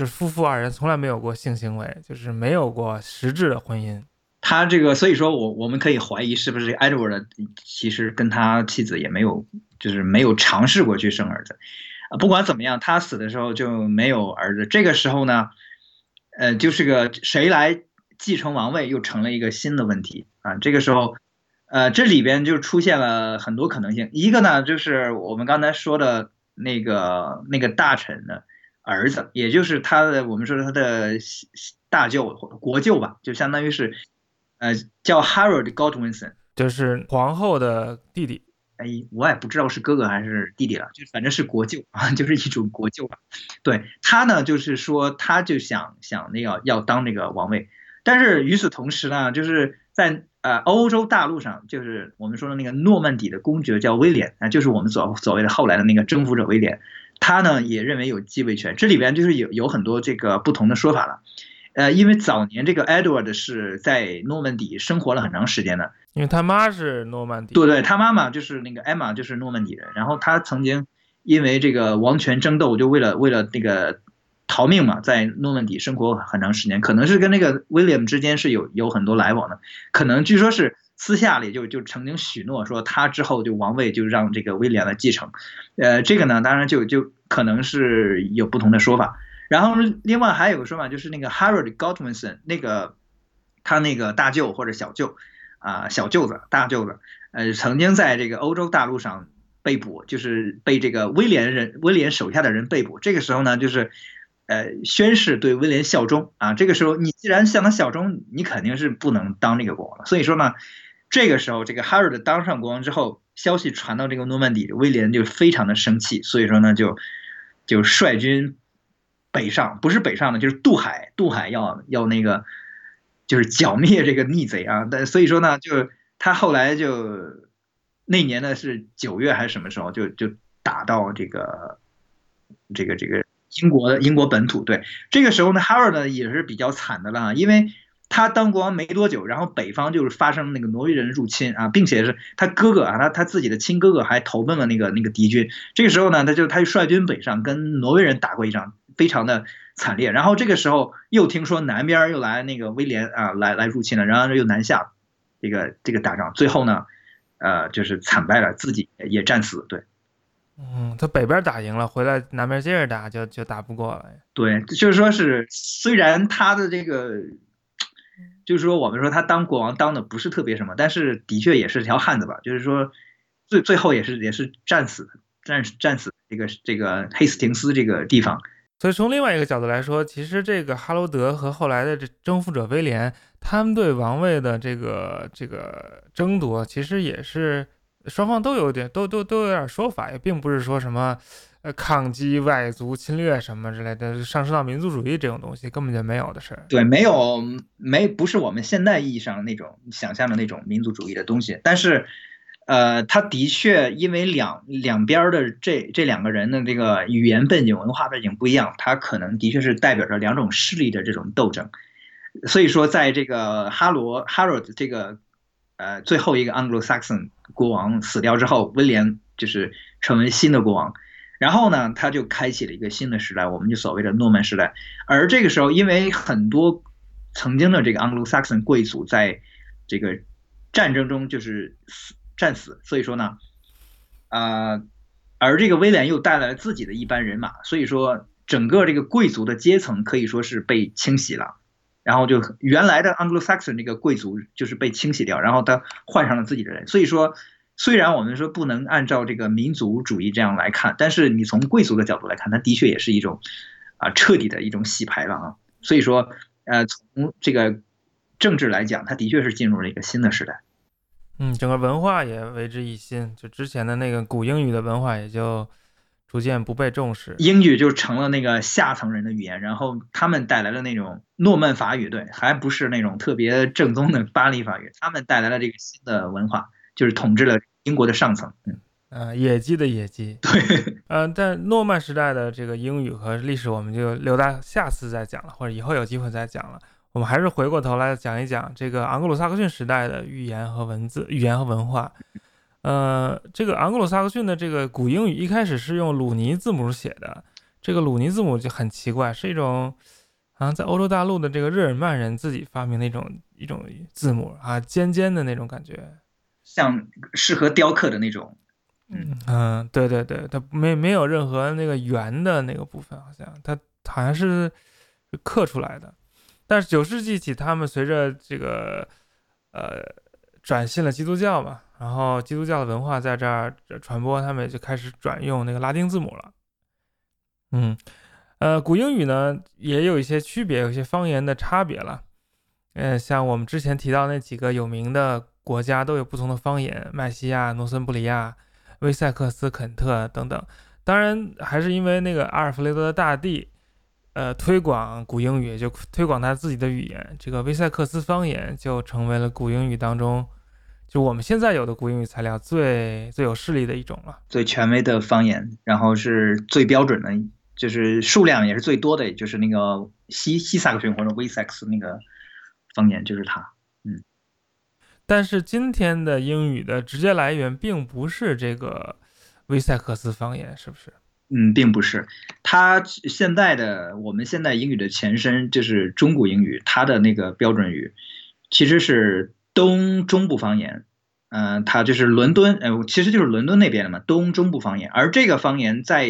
S1: 是夫妇二人从来没有过性行为，就是没有过实质的婚姻。
S2: 他这个，所以说我我们可以怀疑，是不是 Edward 其实跟他妻子也没有，就是没有尝试过去生儿子。啊，不管怎么样，他死的时候就没有儿子。这个时候呢，呃，就是个谁来继承王位，又成了一个新的问题啊。这个时候，呃，这里边就出现了很多可能性。一个呢，就是我们刚才说的那个那个大臣呢。儿子，也就是他的，我们说他的大舅或国舅吧，就相当于是，呃，叫 Harold Godwinson，
S1: 就是皇后的弟弟。
S2: 哎，我也不知道是哥哥还是弟弟了，就反正是国舅啊，就是一种国舅吧。对他呢，就是说他就想想那个要当那个王位，但是与此同时呢，就是在呃欧洲大陆上，就是我们说的那个诺曼底的公爵叫威廉啊，就是我们所所谓的后来的那个征服者威廉。他呢也认为有继位权，这里边就是有有很多这个不同的说法了，呃，因为早年这个 Edward 是在诺曼底生活了很长时间的，
S1: 因为他妈是诺曼底，
S2: 对对，他妈妈就是那个 Emma 就是诺曼底人，然后他曾经因为这个王权争斗，就为了为了那个逃命嘛，在诺曼底生活很长时间，可能是跟那个 William 之间是有有很多来往的，可能据说是。私下里就就曾经许诺说，他之后就王位就让这个威廉来继承，呃，这个呢，当然就就可能是有不同的说法。然后另外还有个说法，就是那个 Harold Godwinson 那个他那个大舅或者小舅啊，小舅子、大舅子，呃，曾经在这个欧洲大陆上被捕，就是被这个威廉人威廉手下的人被捕。这个时候呢，就是呃宣誓对威廉效忠啊。这个时候你既然向他效忠，你肯定是不能当这个国王了。所以说呢。这个时候，这个 Harold 当上国王之后，消息传到这个诺曼底，威廉就非常的生气，所以说呢，就就率军北上，不是北上的，就是渡海，渡海要要那个，就是剿灭这个逆贼啊。但所以说呢，就他后来就那年呢是九月还是什么时候，就就打到这个这个这个英国的英国本土。对，这个时候呢，Harold 也是比较惨的了，因为。他当国王没多久，然后北方就是发生那个挪威人入侵啊，并且是他哥哥啊，他他自己的亲哥哥还投奔了那个那个敌军。这个时候呢，他就他就率军北上，跟挪威人打过一仗，非常的惨烈。然后这个时候又听说南边又来那个威廉啊，来来入侵了，然后又南下，这个这个打仗，最后呢，呃，就是惨败了，自己也战死。对，
S1: 嗯，他北边打赢了，回来南边接着打，就就打不过了。
S2: 对，就是说是虽然他的这个。就是说，我们说他当国王当的不是特别什么，但是的确也是条汉子吧。就是说，最最后也是也是战死，战战死这个这个黑斯廷斯这个地方。
S1: 所以从另外一个角度来说，其实这个哈罗德和后来的这征服者威廉，他们对王位的这个这个争夺，其实也是双方都有点都都都有点说法，也并不是说什么。呃，抗击外族侵略什么之类的，上升到民族主义这种东西根本就没有的事儿。
S2: 对，没有没不是我们现代意义上那种想象的那种民族主义的东西。但是，呃，他的确因为两两边的这这两个人的这个语言背景、文化背景不一样，他可能的确是代表着两种势力的这种斗争。所以说，在这个哈罗 Harold 这个呃最后一个 Anglo-Saxon 国王死掉之后，威廉就是成为新的国王。然后呢，他就开启了一个新的时代，我们就所谓的诺曼时代。而这个时候，因为很多曾经的这个 Anglo-Saxon 贵族在这个战争中就是死战死，所以说呢，啊，而这个威廉又带来了自己的一班人马，所以说整个这个贵族的阶层可以说是被清洗了。然后就原来的 Anglo-Saxon 这个贵族就是被清洗掉，然后他换上了自己的人。所以说，虽然我们说不能按照这个民族主义这样来看，但是你从贵族的角度来看，它的确也是一种啊彻底的一种洗牌了啊。所以说，呃，从这个政治来讲，它的确是进入了一个新的时代。
S1: 嗯，整个文化也为之一新，就之前的那个古英语的文化也就逐渐不被重视，
S2: 英语就成了那个下层人的语言，然后他们带来了那种诺曼法语，对，还不是那种特别正宗的巴黎法语，他们带来了这个新的文化，就是统治了英国的上层。嗯，
S1: 呃，野鸡的野鸡，
S2: 对，
S1: 呃，但诺曼时代的这个英语和历史，我们就留到下次再讲了，或者以后有机会再讲了。我们还是回过头来讲一讲这个昂格鲁萨克逊时代的语言和文字、语言和文化。呃，这个昂格鲁萨克逊的这个古英语一开始是用鲁尼字母写的，这个鲁尼字母就很奇怪，是一种好像在欧洲大陆的这个日耳曼人自己发明的一种一种字母啊，尖尖的那种感觉，
S2: 像适合雕刻的那种。
S1: 嗯嗯，对对对，它没没有任何那个圆的那个部分，好像它好像是刻出来的。但是九世纪起，他们随着这个呃转信了基督教嘛，然后基督教的文化在这儿传播，他们也就开始转用那个拉丁字母了。嗯，呃，古英语呢也有一些区别，有一些方言的差别了。嗯，像我们之前提到那几个有名的国家都有不同的方言，麦西亚、诺森布里亚、威塞克斯、肯特等等。当然，还是因为那个阿尔弗雷德的大帝。呃，推广古英语就推广他自己的语言，这个威塞克斯方言就成为了古英语当中，就我们现在有的古英语材料最最有势力的一种了，
S2: 最权威的方言，然后是最标准的，就是数量也是最多的，就是那个西西萨克逊或者威塞克斯那个方言，就是它。
S1: 但是今天的英语的直接来源并不是这个威塞克斯方言，是不是？
S2: 嗯，并不是，它现在的我们现在英语的前身就是中古英语，它的那个标准语其实是东中部方言，嗯，它就是伦敦，呃，其实就是伦敦那边的嘛，东中部方言。而这个方言在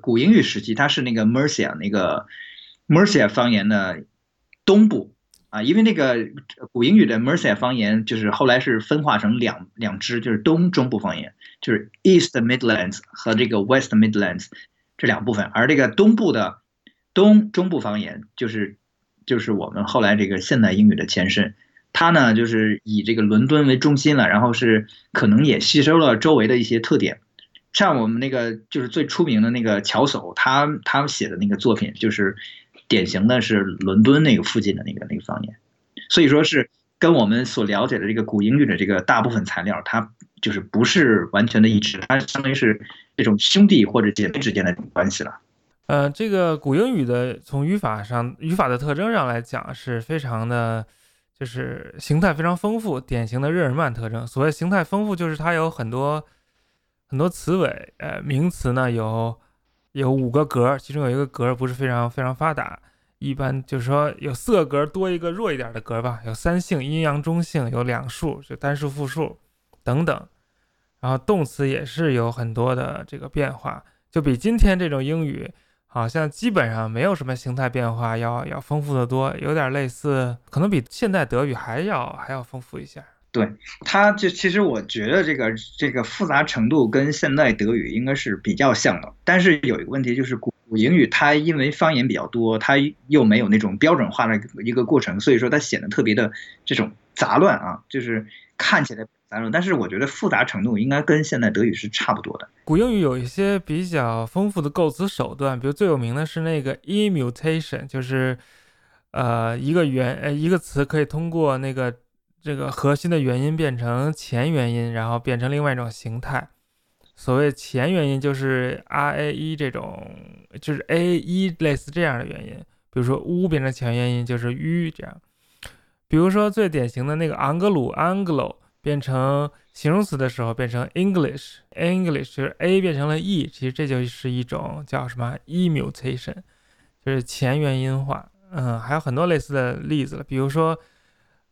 S2: 古英语时期，它是那个 Mercia 那个 Mercia 方言的东部。啊，因为那个古英语的 Mercia 方言就是后来是分化成两两支，就是东中部方言，就是 East Midlands 和这个 West Midlands 这两部分，而这个东部的东中部方言就是就是我们后来这个现代英语的前身，它呢就是以这个伦敦为中心了，然后是可能也吸收了周围的一些特点，像我们那个就是最出名的那个乔叟，他他写的那个作品就是。典型的是伦敦那个附近的那个那个方言，所以说是跟我们所了解的这个古英语的这个大部分材料，它就是不是完全的一致，它相当于是这种兄弟或者姐妹之间的关系了。
S1: 呃，这个古英语的从语法上、语法的特征上来讲，是非常的，就是形态非常丰富，典型的日耳曼特征。所谓形态丰富，就是它有很多很多词尾，呃，名词呢有。有五个格，其中有一个格不是非常非常发达，一般就是说有四个格多一个弱一点的格吧。有三性、阴阳、中性，有两数，就单数、复数等等。然后动词也是有很多的这个变化，就比今天这种英语好像基本上没有什么形态变化，要要丰富的多，有点类似，可能比现代德语还要还要丰富一下。
S2: 对，它就其实我觉得这个这个复杂程度跟现代德语应该是比较像的，但是有一个问题就是古英语它因为方言比较多，它又没有那种标准化的一个过程，所以说它显得特别的这种杂乱啊，就是看起来杂乱，但是我觉得复杂程度应该跟现代德语是差不多的。
S1: 古英语有一些比较丰富的构词手段，比如最有名的是那个 immutation，就是呃一个元呃一个词可以通过那个。这个核心的元音变成前元音，然后变成另外一种形态。所谓前元音就是 r a e 这种，就是 a e 类似这样的元音。比如说 u 变成前元音就是 u 这样。比如说最典型的那个昂格鲁 Anglo 变成形容词的时候变成 English，English 就是 a 变成了 e，其实这就是一种叫什么 emutation，就是前元音化。嗯，还有很多类似的例子了，比如说，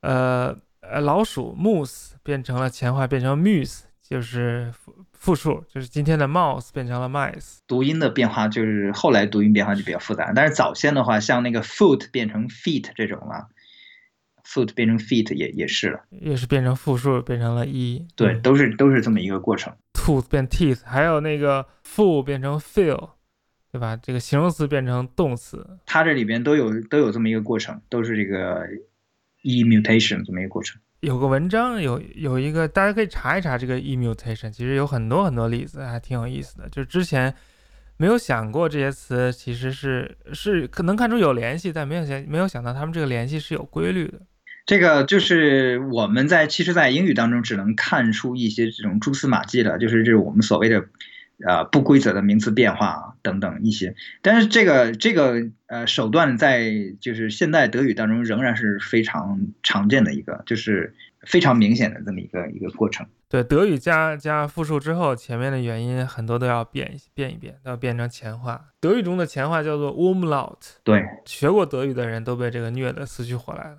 S1: 呃。呃，老鼠 moose 变成了前化，变成 muse，就是复复数，就是今天的 mouse 变成了 mice。
S2: 读音的变化就是后来读音变化就比较复杂，但是早先的话，像那个 foot 变成 feet 这种了，foot 变成 feet 也也是了，
S1: 也是变成复数，变成了一。
S2: 对，都是都是这么一个过程。
S1: tooth 变 teeth，还有那个 full 变成 fill，对吧？这个形容词变成动词，
S2: 它这里边都有都有这么一个过程，都是这个 e mutation 这么一个过程。
S1: 有个文章有有一个，大家可以查一查这个 e mutation，其实有很多很多例子，还挺有意思的。就是之前没有想过这些词其实是是可能看出有联系，但没有想没有想到他们这个联系是有规律的。
S2: 这个就是我们在其实，在英语当中只能看出一些这种蛛丝马迹的，就是这我们所谓的。呃，不规则的名词变化等等一些，但是这个这个呃手段在就是现代德语当中仍然是非常常见的一个，就是非常明显的这么一个一个过程。
S1: 对，德语加加复数之后，前面的元音很多都要变一变一变，都要变成前化。德语中的前化叫做 umlaut。
S2: 对，
S1: 学过德语的人都被这个虐得死去活来了。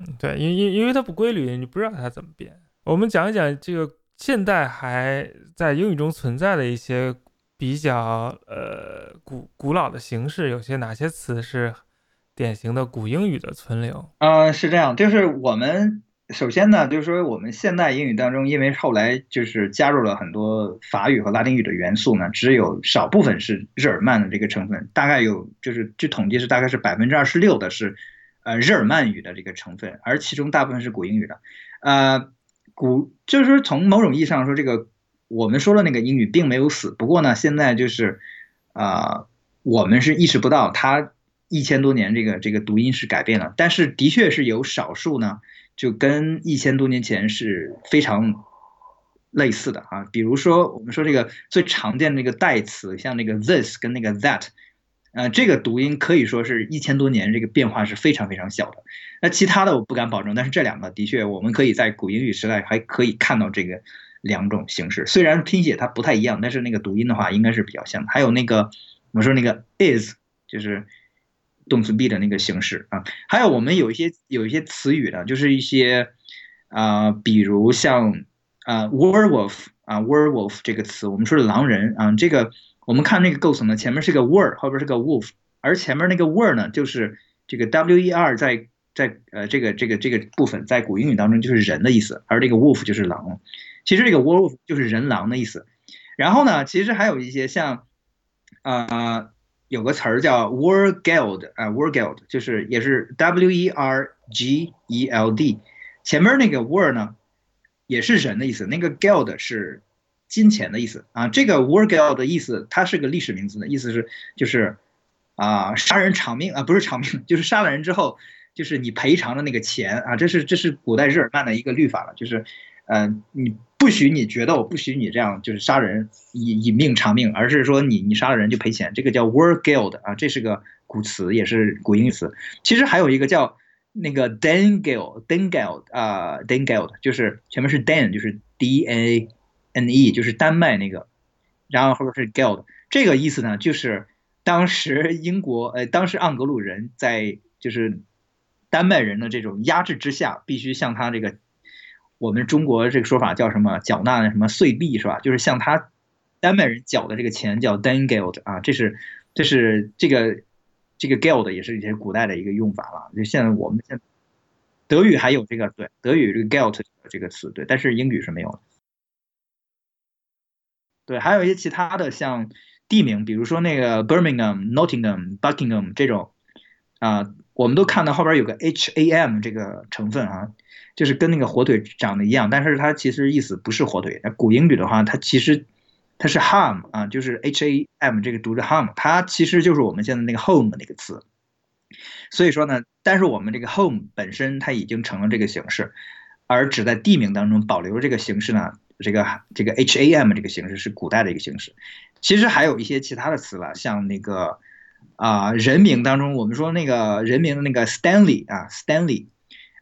S1: 嗯，对，因因因为它不规律，你不知道它怎么变。我们讲一讲这个。现代还在英语中存在的一些比较呃古古老的形式，有些哪些词是典型的古英语的存留？
S2: 呃，是这样，就是我们首先呢，就是说我们现代英语当中，因为后来就是加入了很多法语和拉丁语的元素呢，只有少部分是日耳曼的这个成分，大概有就是据统计是大概是百分之二十六的是呃日耳曼语的这个成分，而其中大部分是古英语的，呃。古就是说，从某种意义上说，这个我们说的那个英语并没有死。不过呢，现在就是，啊，我们是意识不到它一千多年这个这个读音是改变了。但是的确是有少数呢，就跟一千多年前是非常类似的啊。比如说，我们说这个最常见的那个代词，像那个 this 跟那个 that。呃，这个读音可以说是一千多年，这个变化是非常非常小的。那其他的我不敢保证，但是这两个的确，我们可以在古英语时代还可以看到这个两种形式。虽然拼写它不太一样，但是那个读音的话应该是比较像。还有那个我们说那个 is 就是动词 be 的那个形式啊。还有我们有一些有一些词语呢，就是一些啊，比如像啊 werewolf 啊 werewolf 这个词，我们说的狼人啊，这个。我们看那个构成呢，前面是个 were，后边是个 wolf，而前面那个 were 呢，就是这个 wer 在在呃这个这个这个部分在古英语当中就是人的意思，而这个 wolf 就是狼，其实这个 wolf 就是人狼的意思。然后呢，其实还有一些像啊有个词儿叫 wergeld 啊 wergeld，就是也是 w-e-r-g-e-l-d，前面那个 were 呢也是人的意思，那个 geld 是。金钱的意思啊，这个 worgel 的意思，它是个历史名词的意思是就是啊杀人偿命啊，不是偿命，就是杀了人之后，就是你赔偿的那个钱啊，这是这是古代日耳曼的一个律法了，就是呃你不许你觉得我不许你这样就是杀人以以命偿命，而是说你你杀了人就赔钱，这个叫 worgel 的啊，这是个古词，也是古英语词。其实还有一个叫那个 d a n g e l d a n g e l 啊 dengel 就是前面是 dan，就是 d a N E 就是丹麦那个，然后后边是 Geld，这个意思呢，就是当时英国呃，当时盎格鲁人在就是丹麦人的这种压制之下，必须向他这个我们中国这个说法叫什么缴纳什么税币是吧？就是向他丹麦人缴的这个钱叫 Dan Geld 啊，这是这是这个这个 Geld 也是一些古代的一个用法了。就现在我们现德语还有这个对德语这个 Geld 这个词对，但是英语是没有的。对，还有一些其他的像地名，比如说那个 Birmingham、Nottingham、Buckingham 这种，啊，我们都看到后边有个 H A M 这个成分啊，就是跟那个火腿长得一样，但是它其实意思不是火腿。那古英语的话，它其实它是 ham 啊，就是 H A M 这个读着 ham，它其实就是我们现在那个 home 那个词。所以说呢，但是我们这个 home 本身它已经成了这个形式，而只在地名当中保留这个形式呢。这个这个 H A M 这个形式是古代的一个形式，其实还有一些其他的词了，像那个啊人名当中，我们说那个人名的那个 Stanley 啊 Stanley，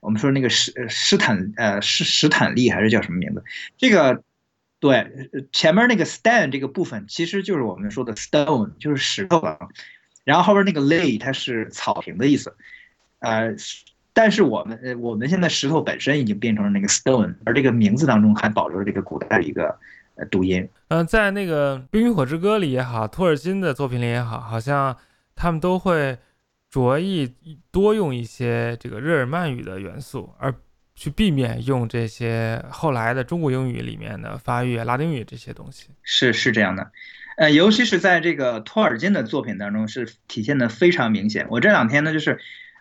S2: 我们说那个史史坦呃史史坦利还是叫什么名字？这个对前面那个 Stan 这个部分其实就是我们说的 stone，就是石头了，然后后边那个 lay 它是草坪的意思，呃但是我们呃我们现在石头本身已经变成了那个 stone，而这个名字当中还保留了这个古代的一个呃读音。
S1: 嗯，在那个《冰与火之歌》里也好，托尔金的作品里也好，好像他们都会着意多用一些这个日耳曼语的元素，而去避免用这些后来的中国英语里面的法语、拉丁语这些东西。
S2: 是是这样的，呃，尤其是在这个托尔金的作品当中是体现的非常明显。我这两天呢，就是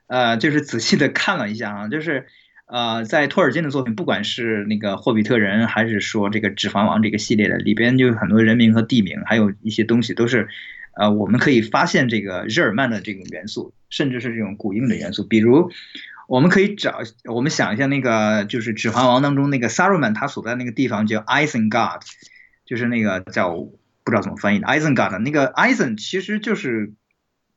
S2: 呃，就是仔细的看了一下啊，就是呃，在托尔金的作品，不管是那个霍比特人，还是说这个指环王这个系列的里边，就有很多人名和地名，还有一些东西都是，呃，我们可以发现这个日耳曼的这种元素，甚至是这种古英的元素。比如，我们可以找，我们想一下那个就是指环王当中那个萨鲁曼他所在那个地方叫 Isengard，就是那个叫不知道怎么翻译的 Isengard，那个 Isen 其实就是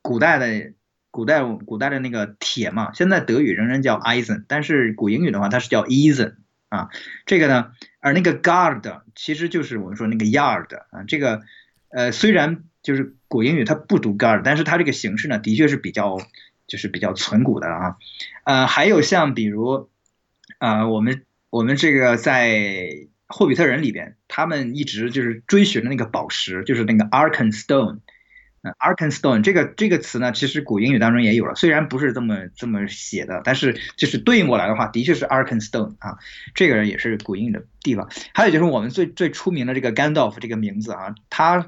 S2: 古代的。古代古代的那个铁嘛，现在德语仍然叫 Eisen，但是古英语的话它是叫 Eisen 啊。这个呢，而那个 guard 其实就是我们说那个 yard 啊。这个呃，虽然就是古英语它不读 guard，但是它这个形式呢，的确是比较就是比较存古的啊。呃，还有像比如啊，我们我们这个在霍比特人里边，他们一直就是追寻的那个宝石，就是那个 Arkenstone。Arkenstone 这个这个词呢，其实古英语当中也有了，虽然不是这么这么写的，但是就是对应过来的话，的确是 Arkenstone 啊，这个人也是古英语的地方。还有就是我们最最出名的这个 Gandalf 这个名字啊，他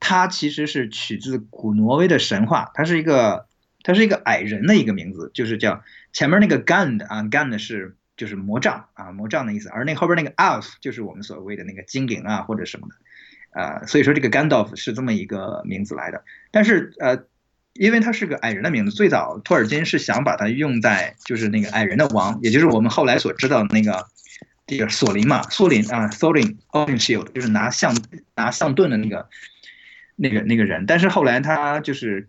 S2: 他其实是取自古挪威的神话，他是一个他是一个矮人的一个名字，就是叫前面那个 Gand 啊，Gand 是就是魔杖啊魔杖的意思，而那后边那个 Elf 就是我们所谓的那个精灵啊或者什么的。呃，所以说这个 Gandalf 是这么一个名字来的，但是呃，因为他是个矮人的名字，最早托尔金是想把它用在就是那个矮人的王，也就是我们后来所知道的那个这个索林嘛，索林啊，Thorin o r i n Shield，就是拿象拿象盾的那个那个那个人，但是后来他就是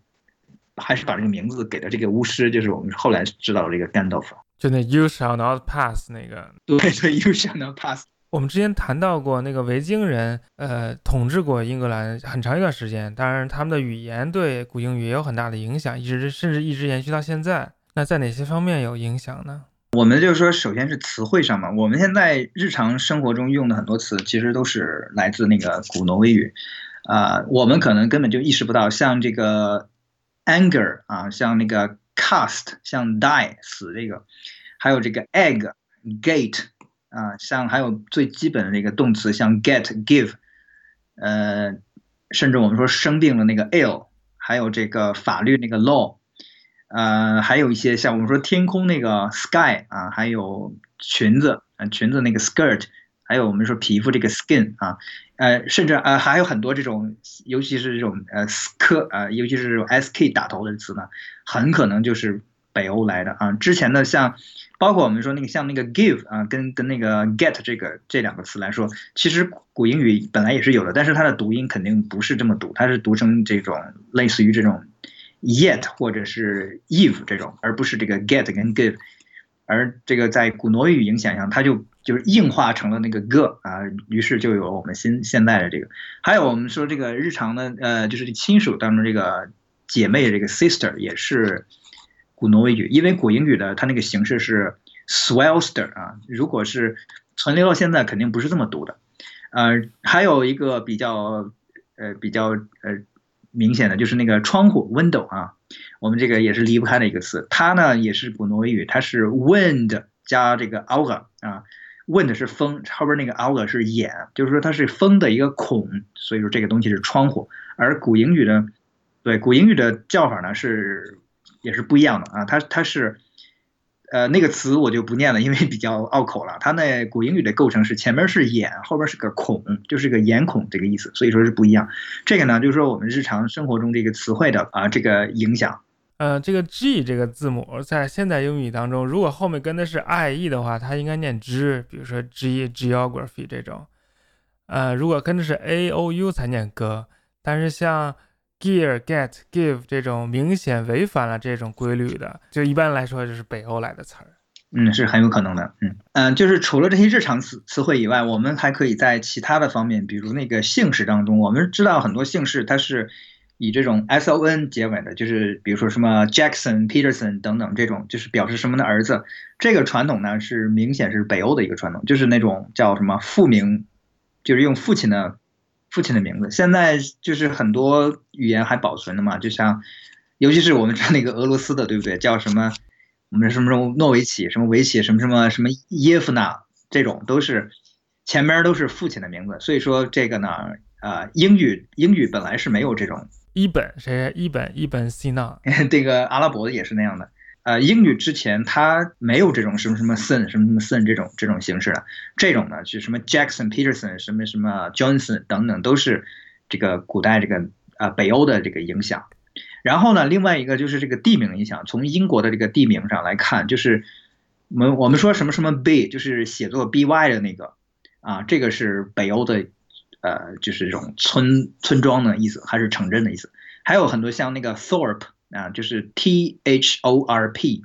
S2: 还是把这个名字给了这个巫师，就是我们后来知道这个 Gandalf，
S1: 就那 You shall not pass 那个，
S2: 对对，You shall not pass。
S1: 我们之前谈到过，那个维京人，呃，统治过英格兰很长一段时间。当然，他们的语言对古英语也有很大的影响，一直甚至一直延续到现在。那在哪些方面有影响呢？
S2: 我们就是说，首先是词汇上嘛。我们现在日常生活中用的很多词，其实都是来自那个古挪威语。啊，我们可能根本就意识不到，像这个 anger 啊，像那个 cast，像 die 死这个，还有这个 egg gate。啊，像还有最基本的那个动词，像 get、give，呃，甚至我们说生病的那个 ill，还有这个法律那个 law，呃，还有一些像我们说天空那个 sky 啊，还有裙子啊，裙子那个 skirt，还有我们说皮肤这个 skin 啊，呃，甚至呃还有很多这种，尤其是这种呃 sk 啊，尤其是这种 sk 打头的词呢，很可能就是北欧来的啊。之前的像。包括我们说那个像那个 give 啊，跟跟那个 get 这个这两个词来说，其实古英语本来也是有的，但是它的读音肯定不是这么读，它是读成这种类似于这种 yet 或者是 eve 这种，而不是这个 get 跟 give。而这个在古挪威语影响下，它就就是硬化成了那个 g 啊，于是就有了我们新现在的这个。还有我们说这个日常的呃，就是亲属当中这个姐妹这个 sister 也是。古挪威语，因为古英语的它那个形式是 s w e l s t e r 啊，如果是存留到现在，肯定不是这么读的。呃，还有一个比较呃比较呃明显的就是那个窗户 window 啊，我们这个也是离不开的一个词，它呢也是古挪威语，它是 wind 加这个 auga 啊，wind 是风，后边那个 auga 是眼，就是说它是风的一个孔，所以说这个东西是窗户。而古英语的对古英语的叫法呢是。也是不一样的啊，它它是，呃，那个词我就不念了，因为比较拗口了。它那古英语的构成是前面是眼，后边是个孔，就是个眼孔这个意思，所以说是不一样。这个呢，就是说我们日常生活中这个词汇的啊这个影响。
S1: 呃，这个 G 这个字母在现代英语当中，如果后面跟的是 I E 的话，它应该念 G，比如说 G geography 这种。呃，如果跟的是 A O U 才念 G，但是像 Gear, get, give 这种明显违反了这种规律的，就一般来说就是北欧来的词儿。
S2: 嗯，是很有可能的。嗯嗯，就是除了这些日常词词汇以外，我们还可以在其他的方面，比如那个姓氏当中，我们知道很多姓氏它是以这种 S O N 结尾的，就是比如说什么 Jackson、Peterson 等等这种，就是表示什么的儿子。这个传统呢是明显是北欧的一个传统，就是那种叫什么父名，就是用父亲的父亲的名字。现在就是很多语言还保存的嘛，就像尤其是我们那个俄罗斯的，对不对？叫什么我们什么什么诺维奇、什么维奇、什么什么什么耶夫娜，这种都是前面都是父亲的名字。所以说这个呢，呃，英语英语本来是没有这种。
S1: 一本谁？一本一本西纳，
S2: 这个阿拉伯的也是那样的。呃，英语之前它没有这种什么什么 son 什么什么 son 这种这种形式的。这种呢，就什么 Jackson、Peterson 什么什么 Johnson 等等，都是这个古代这个呃北欧的这个影响。然后呢，另外一个就是这个地名影响。从英国的这个地名上来看，就是我们我们说什么什么 b 就是写作 by 的那个啊，这个是北欧的。呃，就是这种村村庄的意思，还是城镇的意思？还有很多像那个 Thorpe 啊，就是 T H O R P，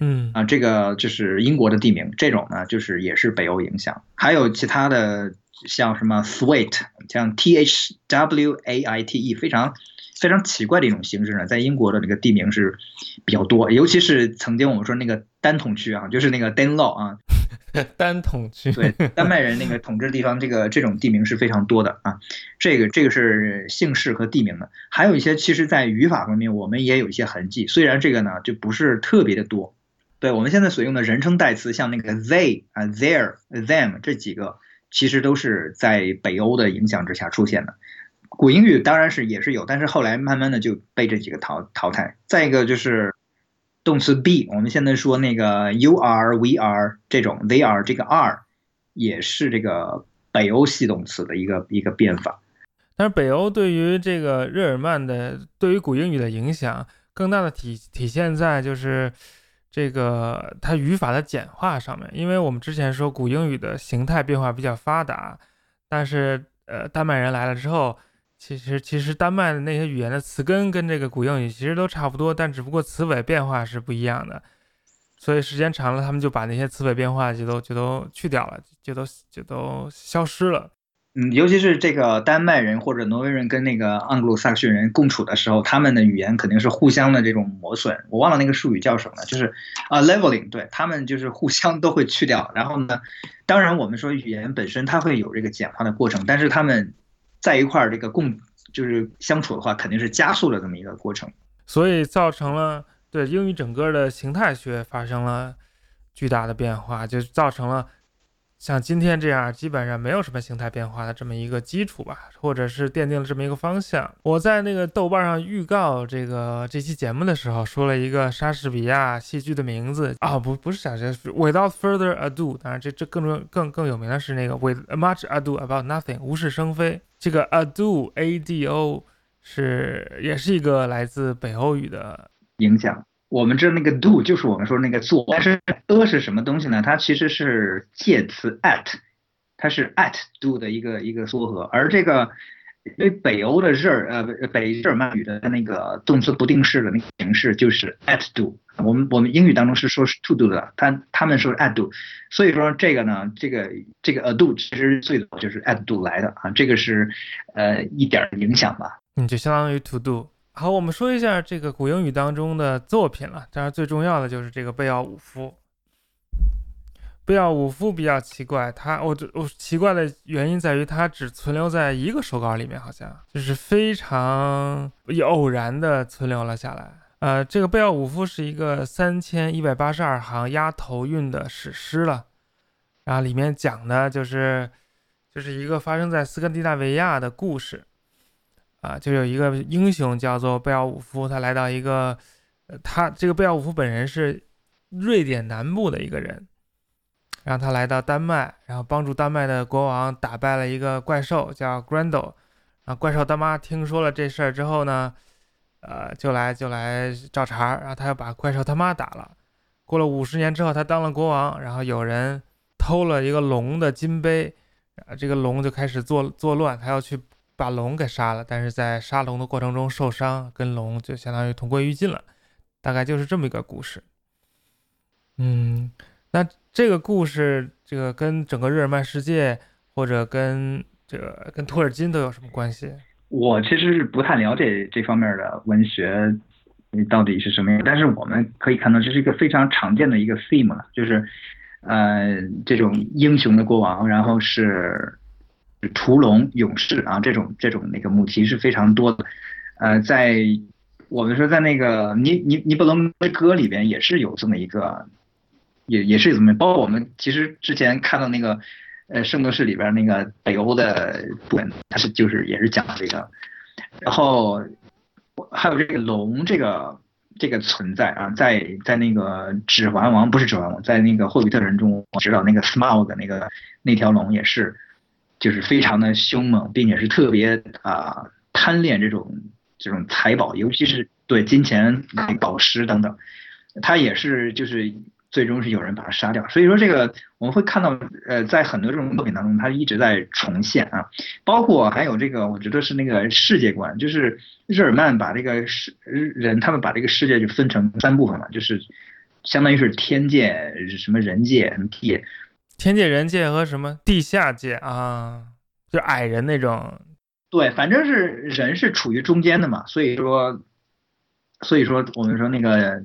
S1: 嗯
S2: 啊，这个就是英国的地名，这种呢就是也是北欧影响。还有其他的像什么 Thwaite，像 T H W A I T E，非常非常奇怪的一种形式呢，在英国的那个地名是比较多，尤其是曾经我们说那个单统区啊，就是那个 Danelaw 啊。
S1: 单统区
S2: 对丹麦人那个统治的地方，这个 这种地名是非常多的啊。这个这个是姓氏和地名的，还有一些其实在语法方面我们也有一些痕迹，虽然这个呢就不是特别的多。对我们现在所用的人称代词，像那个 they 啊、their、them 这几个，其实都是在北欧的影响之下出现的。古英语当然是也是有，但是后来慢慢的就被这几个淘淘汰。再一个就是。动词 be，我们现在说那个 you are、we are 这种 they are 这个 are 也是这个北欧系动词的一个一个变法。
S1: 但是北欧对于这个日耳曼的对于古英语的影响，更大的体体现在就是这个它语法的简化上面。因为我们之前说古英语的形态变化比较发达，但是呃丹麦人来了之后。其实，其实丹麦的那些语言的词根跟这个古英语其实都差不多，但只不过词尾变化是不一样的。所以时间长了，他们就把那些词尾变化就都就都去掉了，就都就都消失了。
S2: 嗯，尤其是这个丹麦人或者挪威人跟那个盎格鲁撒克逊人共处的时候，他们的语言肯定是互相的这种磨损。我忘了那个术语叫什么了，就是啊，leveling，对他们就是互相都会去掉。然后呢，当然我们说语言本身它会有这个简化的过程，但是他们。在一块儿这个共就是相处的话，肯定是加速了这么一个过程，
S1: 所以造成了对英语整个的形态学发生了巨大的变化，就造成了。像今天这样，基本上没有什么形态变化的这么一个基础吧，或者是奠定了这么一个方向。我在那个豆瓣上预告这个这期节目的时候，说了一个莎士比亚戏剧的名字啊，不不是莎士，Without further ado。当然，这这更重更更有名的是那个 With much ado about nothing，无事生非。这个 ado a d o 是也是一个来自北欧语的
S2: 影响。我们这那个 do 就是我们说那个做，但是 a 是什么东西呢？它其实是介词 at，它是 at do 的一个一个缩合。而这个因为北欧的日耳呃北日耳曼语的那个动词不定式的那个形式就是 at do。我们我们英语当中是说是 to do 的，他他们说 at do。所以说这个呢，这个这个 a do 其实最早就是 at do 来的啊，这个是呃一点影响吧。
S1: 嗯，就相当于 to do。好，我们说一下这个古英语当中的作品了。当然，最重要的就是这个贝奥武夫。贝奥武夫比较奇怪，他我我奇怪的原因在于他只存留在一个手稿里面，好像就是非常偶然的存留了下来。呃，这个贝奥武夫是一个三千一百八十二行押头韵的史诗了，然后里面讲的就是就是一个发生在斯堪的纳维亚的故事。啊，就有一个英雄叫做贝奥武夫，他来到一个，呃，他这个贝奥武夫本人是瑞典南部的一个人，然后他来到丹麦，然后帮助丹麦的国王打败了一个怪兽叫 Grendel，然后怪兽大妈听说了这事儿之后呢，呃，就来就来找茬儿，然后他要把怪兽他妈打了。过了五十年之后，他当了国王，然后有人偷了一个龙的金杯，啊，这个龙就开始作作乱，他要去。把龙给杀了，但是在杀龙的过程中受伤，跟龙就相当于同归于尽了，大概就是这么一个故事。嗯，那这个故事，这个跟整个日耳曼世界或者跟这个跟托尔金都有什么关系？
S2: 我其实是不太了解这方面的文学，到底是什么样。但是我们可以看到，这是一个非常常见的一个 theme 了，就是，呃，这种英雄的国王，然后是屠龙勇士啊，这种这种那个母题是非常多的。呃，在我们说在那个尼尼尼伯龙的歌里边也是有这么一个，也也是有这么，包括我们其实之前看到那个。呃，圣斗士里边那个北欧的部分，它是就是也是讲这个，然后还有这个龙这个这个存在啊，在在那个指环王不是指环王，在那个霍比特人中，我知道那个 Smaug 那个那条龙也是，就是非常的凶猛，并且是特别啊贪恋这种这种财宝，尤其是对金钱、宝石等等，它也是就是。最终是有人把他杀掉，所以说这个我们会看到，呃，在很多这种作品当中，它一直在重现啊，包括还有这个，我觉得是那个世界观，就是日耳曼把这个世人，他们把这个世界就分成三部分嘛，就是相当于是天界、什么人界、地，
S1: 天界、人界和什么地下界啊，就矮人那种，
S2: 对，反正是人是处于中间的嘛，所以说，所以说我们说那个。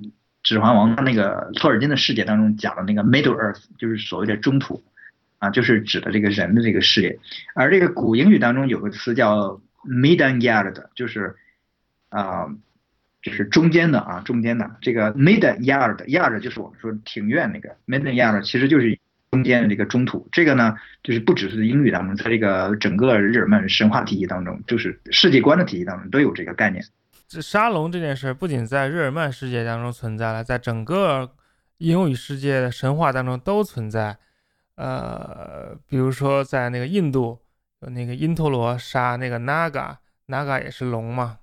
S2: 指环王他那个托尔金的世界当中讲的那个 Middle Earth 就是所谓的中土，啊，就是指的这个人的这个世界。而这个古英语当中有个词叫 Midgard，就是啊，就是中间的啊，中间的这个 Midgard，Yard 就是我们说庭院那个 Midgard，其实就是中间的这个中土。这个呢，就是不只是英语当中，在这个整个日耳曼神话体系当中，就是世界观的体系当中都有这个概念。
S1: 这沙龙这件事不仅在日耳曼世界当中存在了，在整个英语世界的神话当中都存在。呃，比如说在那个印度，有那个因陀罗杀那个 Naga，Naga 也是龙嘛。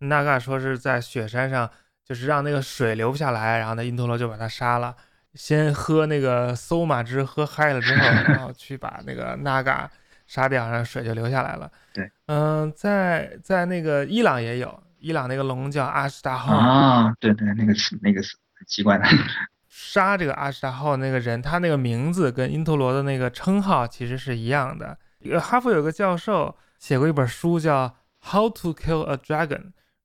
S1: Naga 说是在雪山上，就是让那个水流不下来，然后呢因陀罗就把他杀了，先喝那个搜马汁喝嗨了之后，然后去把那个 Naga 杀掉，然后水就流下来了。
S2: 对，
S1: 嗯，在在那个伊朗也有。伊朗那个龙叫阿什达号
S2: 啊，对对，那个是那个是很奇怪的。
S1: 杀这个阿什达号那个人，他那个名字跟因陀罗的那个称号其实是一样的。哈佛有个教授写过一本书叫《How to Kill a Dragon》，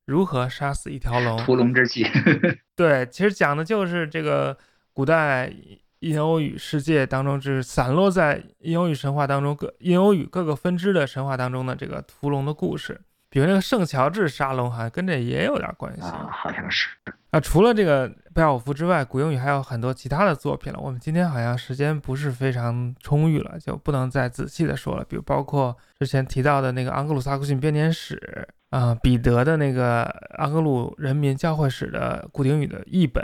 S1: 如何杀死一条龙。
S2: 屠龙之计。
S1: 对，其实讲的就是这个古代印欧语世界当中，就是散落在印欧语神话当中各印欧语各个分支的神话当中的这个屠龙的故事。比如那个圣乔治沙龙，好像跟这也有点关系
S2: 啊，好像是。
S1: 啊，除了这个贝奥夫之外，古英语还有很多其他的作品了。我们今天好像时间不是非常充裕了，就不能再仔细的说了。比如包括之前提到的那个盎格鲁撒克逊编年史啊，彼得的那个盎格鲁人民教会史的古英语的译本，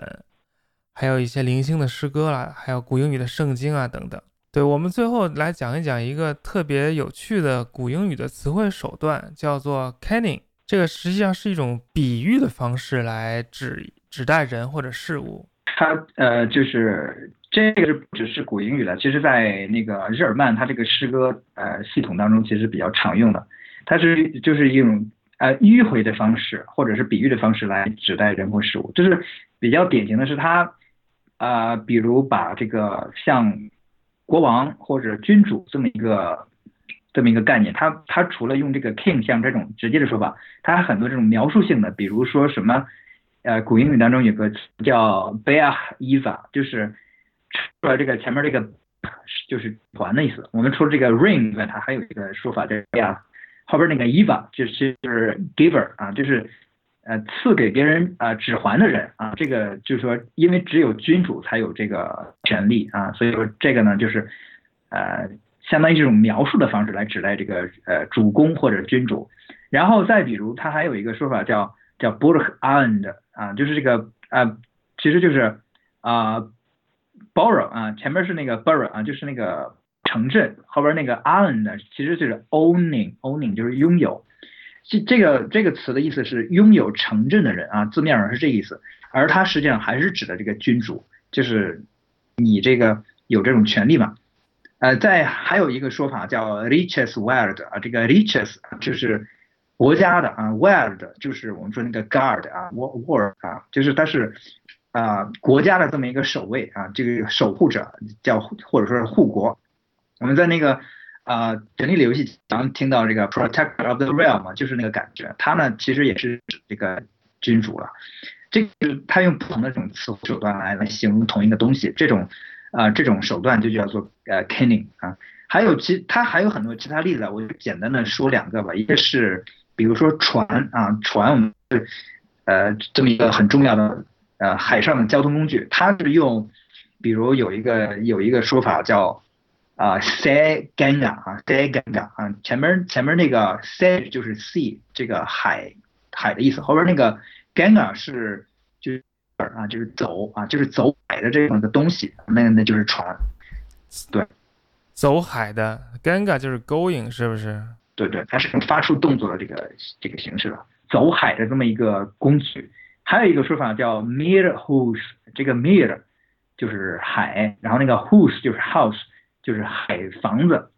S1: 还有一些零星的诗歌啦，还有古英语的圣经啊等等。对我们最后来讲一讲一个特别有趣的古英语的词汇手段，叫做 canning。这个实际上是一种比喻的方式来指指代人或者事物。
S2: 它呃，就是这个是只是古英语了，其实在那个日耳曼，它这个诗歌呃系统当中其实比较常用的。它是就是一种呃迂回的方式，或者是比喻的方式来指代人或事物。就是比较典型的是它啊，比如把这个像。国王或者君主这么一个这么一个概念，他他除了用这个 king 像这种直接的说法，他还很多这种描述性的，比如说什么，呃，古英语当中有个词叫 bear eva，就是除了这个前面这个就是团的意思。我们除了这个 ring 以外，它还有一个说法叫 bear，后边那个 eva 就是就是 giver 啊，就是。呃，赐给别人啊指环的人啊，这个就是说，因为只有君主才有这个权利啊，所以说这个呢，就是呃，相当于这种描述的方式来指代这个呃主公或者君主。然后再比如，他还有一个说法叫叫 Burg and 啊，就是这个啊，其实就是啊 borough 啊，前面是那个 borough 啊，就是那个城镇，后边那个 land 其实就是 owning owning 就是拥有。这这个这个词的意思是拥有城镇的人啊，字面上是这意思，而它实际上还是指的这个君主，就是你这个有这种权利嘛。呃，在还有一个说法叫 riches world 啊，这个 riches 就是国家的啊，world 就是我们说那个 guard 啊，world 啊，就是它是啊国家的这么一个守卫啊，这个守护者叫或者说是护国。我们在那个啊，权力的游戏咱们听到这个 protector of the realm，就是那个感觉。它呢，其实也是指这个君主了。这个他用不同的这种词手段来来形容同一个东西，这种啊这种手段就叫做呃 king 啊。还有其他还有很多其他例子，我就简单的说两个吧。一个是比如说船啊，船我们是呃这么一个很重要的呃海上的交通工具，它是用比如有一个有一个说法叫。啊，say ganga 啊，say ganga 啊，前面前面那个 say 就是 sea 这个海海的意思，后边那个 ganga 是就是啊就是走啊就是走海的这样的东西，那那就是船，对，
S1: 走海的 ganga 就是 going 是不是？
S2: 对对，它是发出动作的这个这个形式的，走海的这么一个工具。还有一个说法叫 mir house，这个 mir 就是海，然后那个 house 就是 house。就是海房子，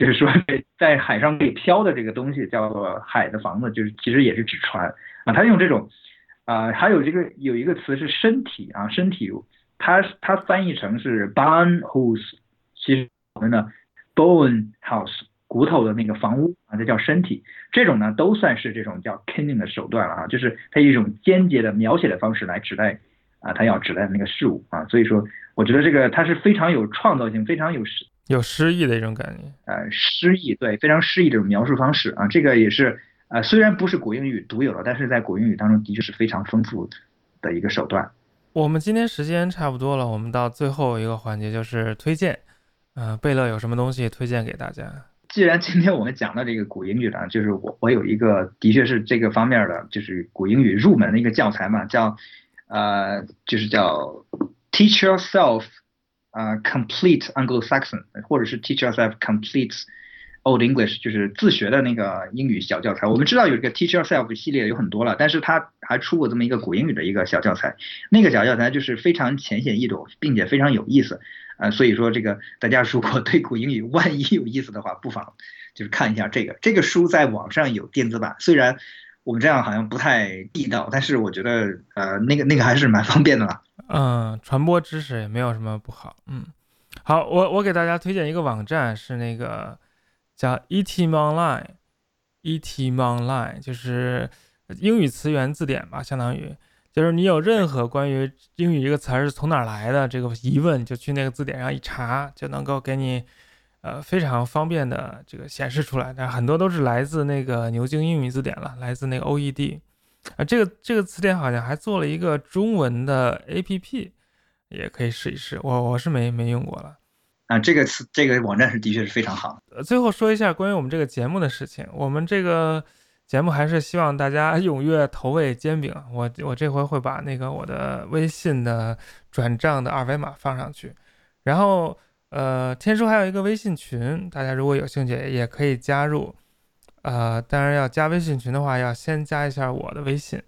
S2: 就是说在海上可以漂的这个东西叫做海的房子，就是其实也是指船啊。他用这种啊，还有这个有一个词是身体啊，身体，它它翻译成是 bone house，其实我们呢 bone house 骨头的那个房屋啊，这叫身体。这种呢都算是这种叫 killing 的手段了啊，就是它一种间接的描写的方式来指代啊，它要指代的那个事物啊，所以说。我觉得这个它是非常有创造性、非常有诗
S1: 有诗意的一种感觉，
S2: 呃，诗意对，非常诗意这种描述方式啊，这个也是呃，虽然不是古英语独有的，但是在古英语当中的确是非常丰富的一个手段。
S1: 我们今天时间差不多了，我们到最后一个环节就是推荐，呃，贝勒有什么东西推荐给大家？
S2: 既然今天我们讲到这个古英语了，就是我我有一个的确是这个方面的，就是古英语入门的一个教材嘛，叫呃，就是叫。Teach yourself, 啊，complete Anglo-Saxon，或者是 Teach yourself complete Old English，就是自学的那个英语小教材。我们知道有一个 Teach yourself 系列有很多了，但是它还出过这么一个古英语的一个小教材。那个小教材就是非常浅显易懂，并且非常有意思。呃，所以说这个大家如果对古英语万一有意思的话，不妨就是看一下这个。这个书在网上有电子版，虽然。我们这样好像不太地道，但是我觉得，呃，那个那个还是蛮方便的啦。
S1: 嗯，传播知识也没有什么不好。嗯，好，我我给大家推荐一个网站，是那个叫 ETM Online，ETM Online 就是英语词源字典吧，相当于，就是你有任何关于英语一个词儿是从哪儿来的这个疑问，就去那个字典上一查，就能够给你。呃，非常方便的这个显示出来，但很多都是来自那个牛津英语字典了，来自那个 OED，啊，这个这个词典好像还做了一个中文的 APP，也可以试一试。我我是没没用过了，
S2: 啊，这个词这个网站是的确是非常好。
S1: 呃，最后说一下关于我们这个节目的事情，我们这个节目还是希望大家踊跃投喂煎饼，我我这回会把那个我的微信的转账的二维码放上去，然后。呃，天叔还有一个微信群，大家如果有兴趣也可以加入。呃，当然要加微信群的话，要先加一下我的微信。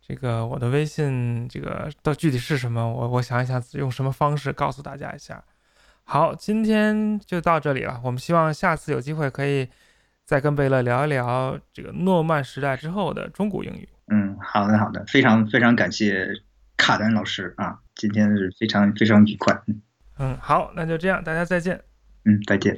S1: 这个我的微信，这个到具体是什么，我我想一想用什么方式告诉大家一下。好，今天就到这里了。我们希望下次有机会可以再跟贝勒聊一聊这个诺曼时代之后的中古英语。
S2: 嗯，好的好的，非常非常感谢卡丹老师啊，今天是非常非常愉快。
S1: 嗯，好，那就这样，大家再见。
S2: 嗯，再见。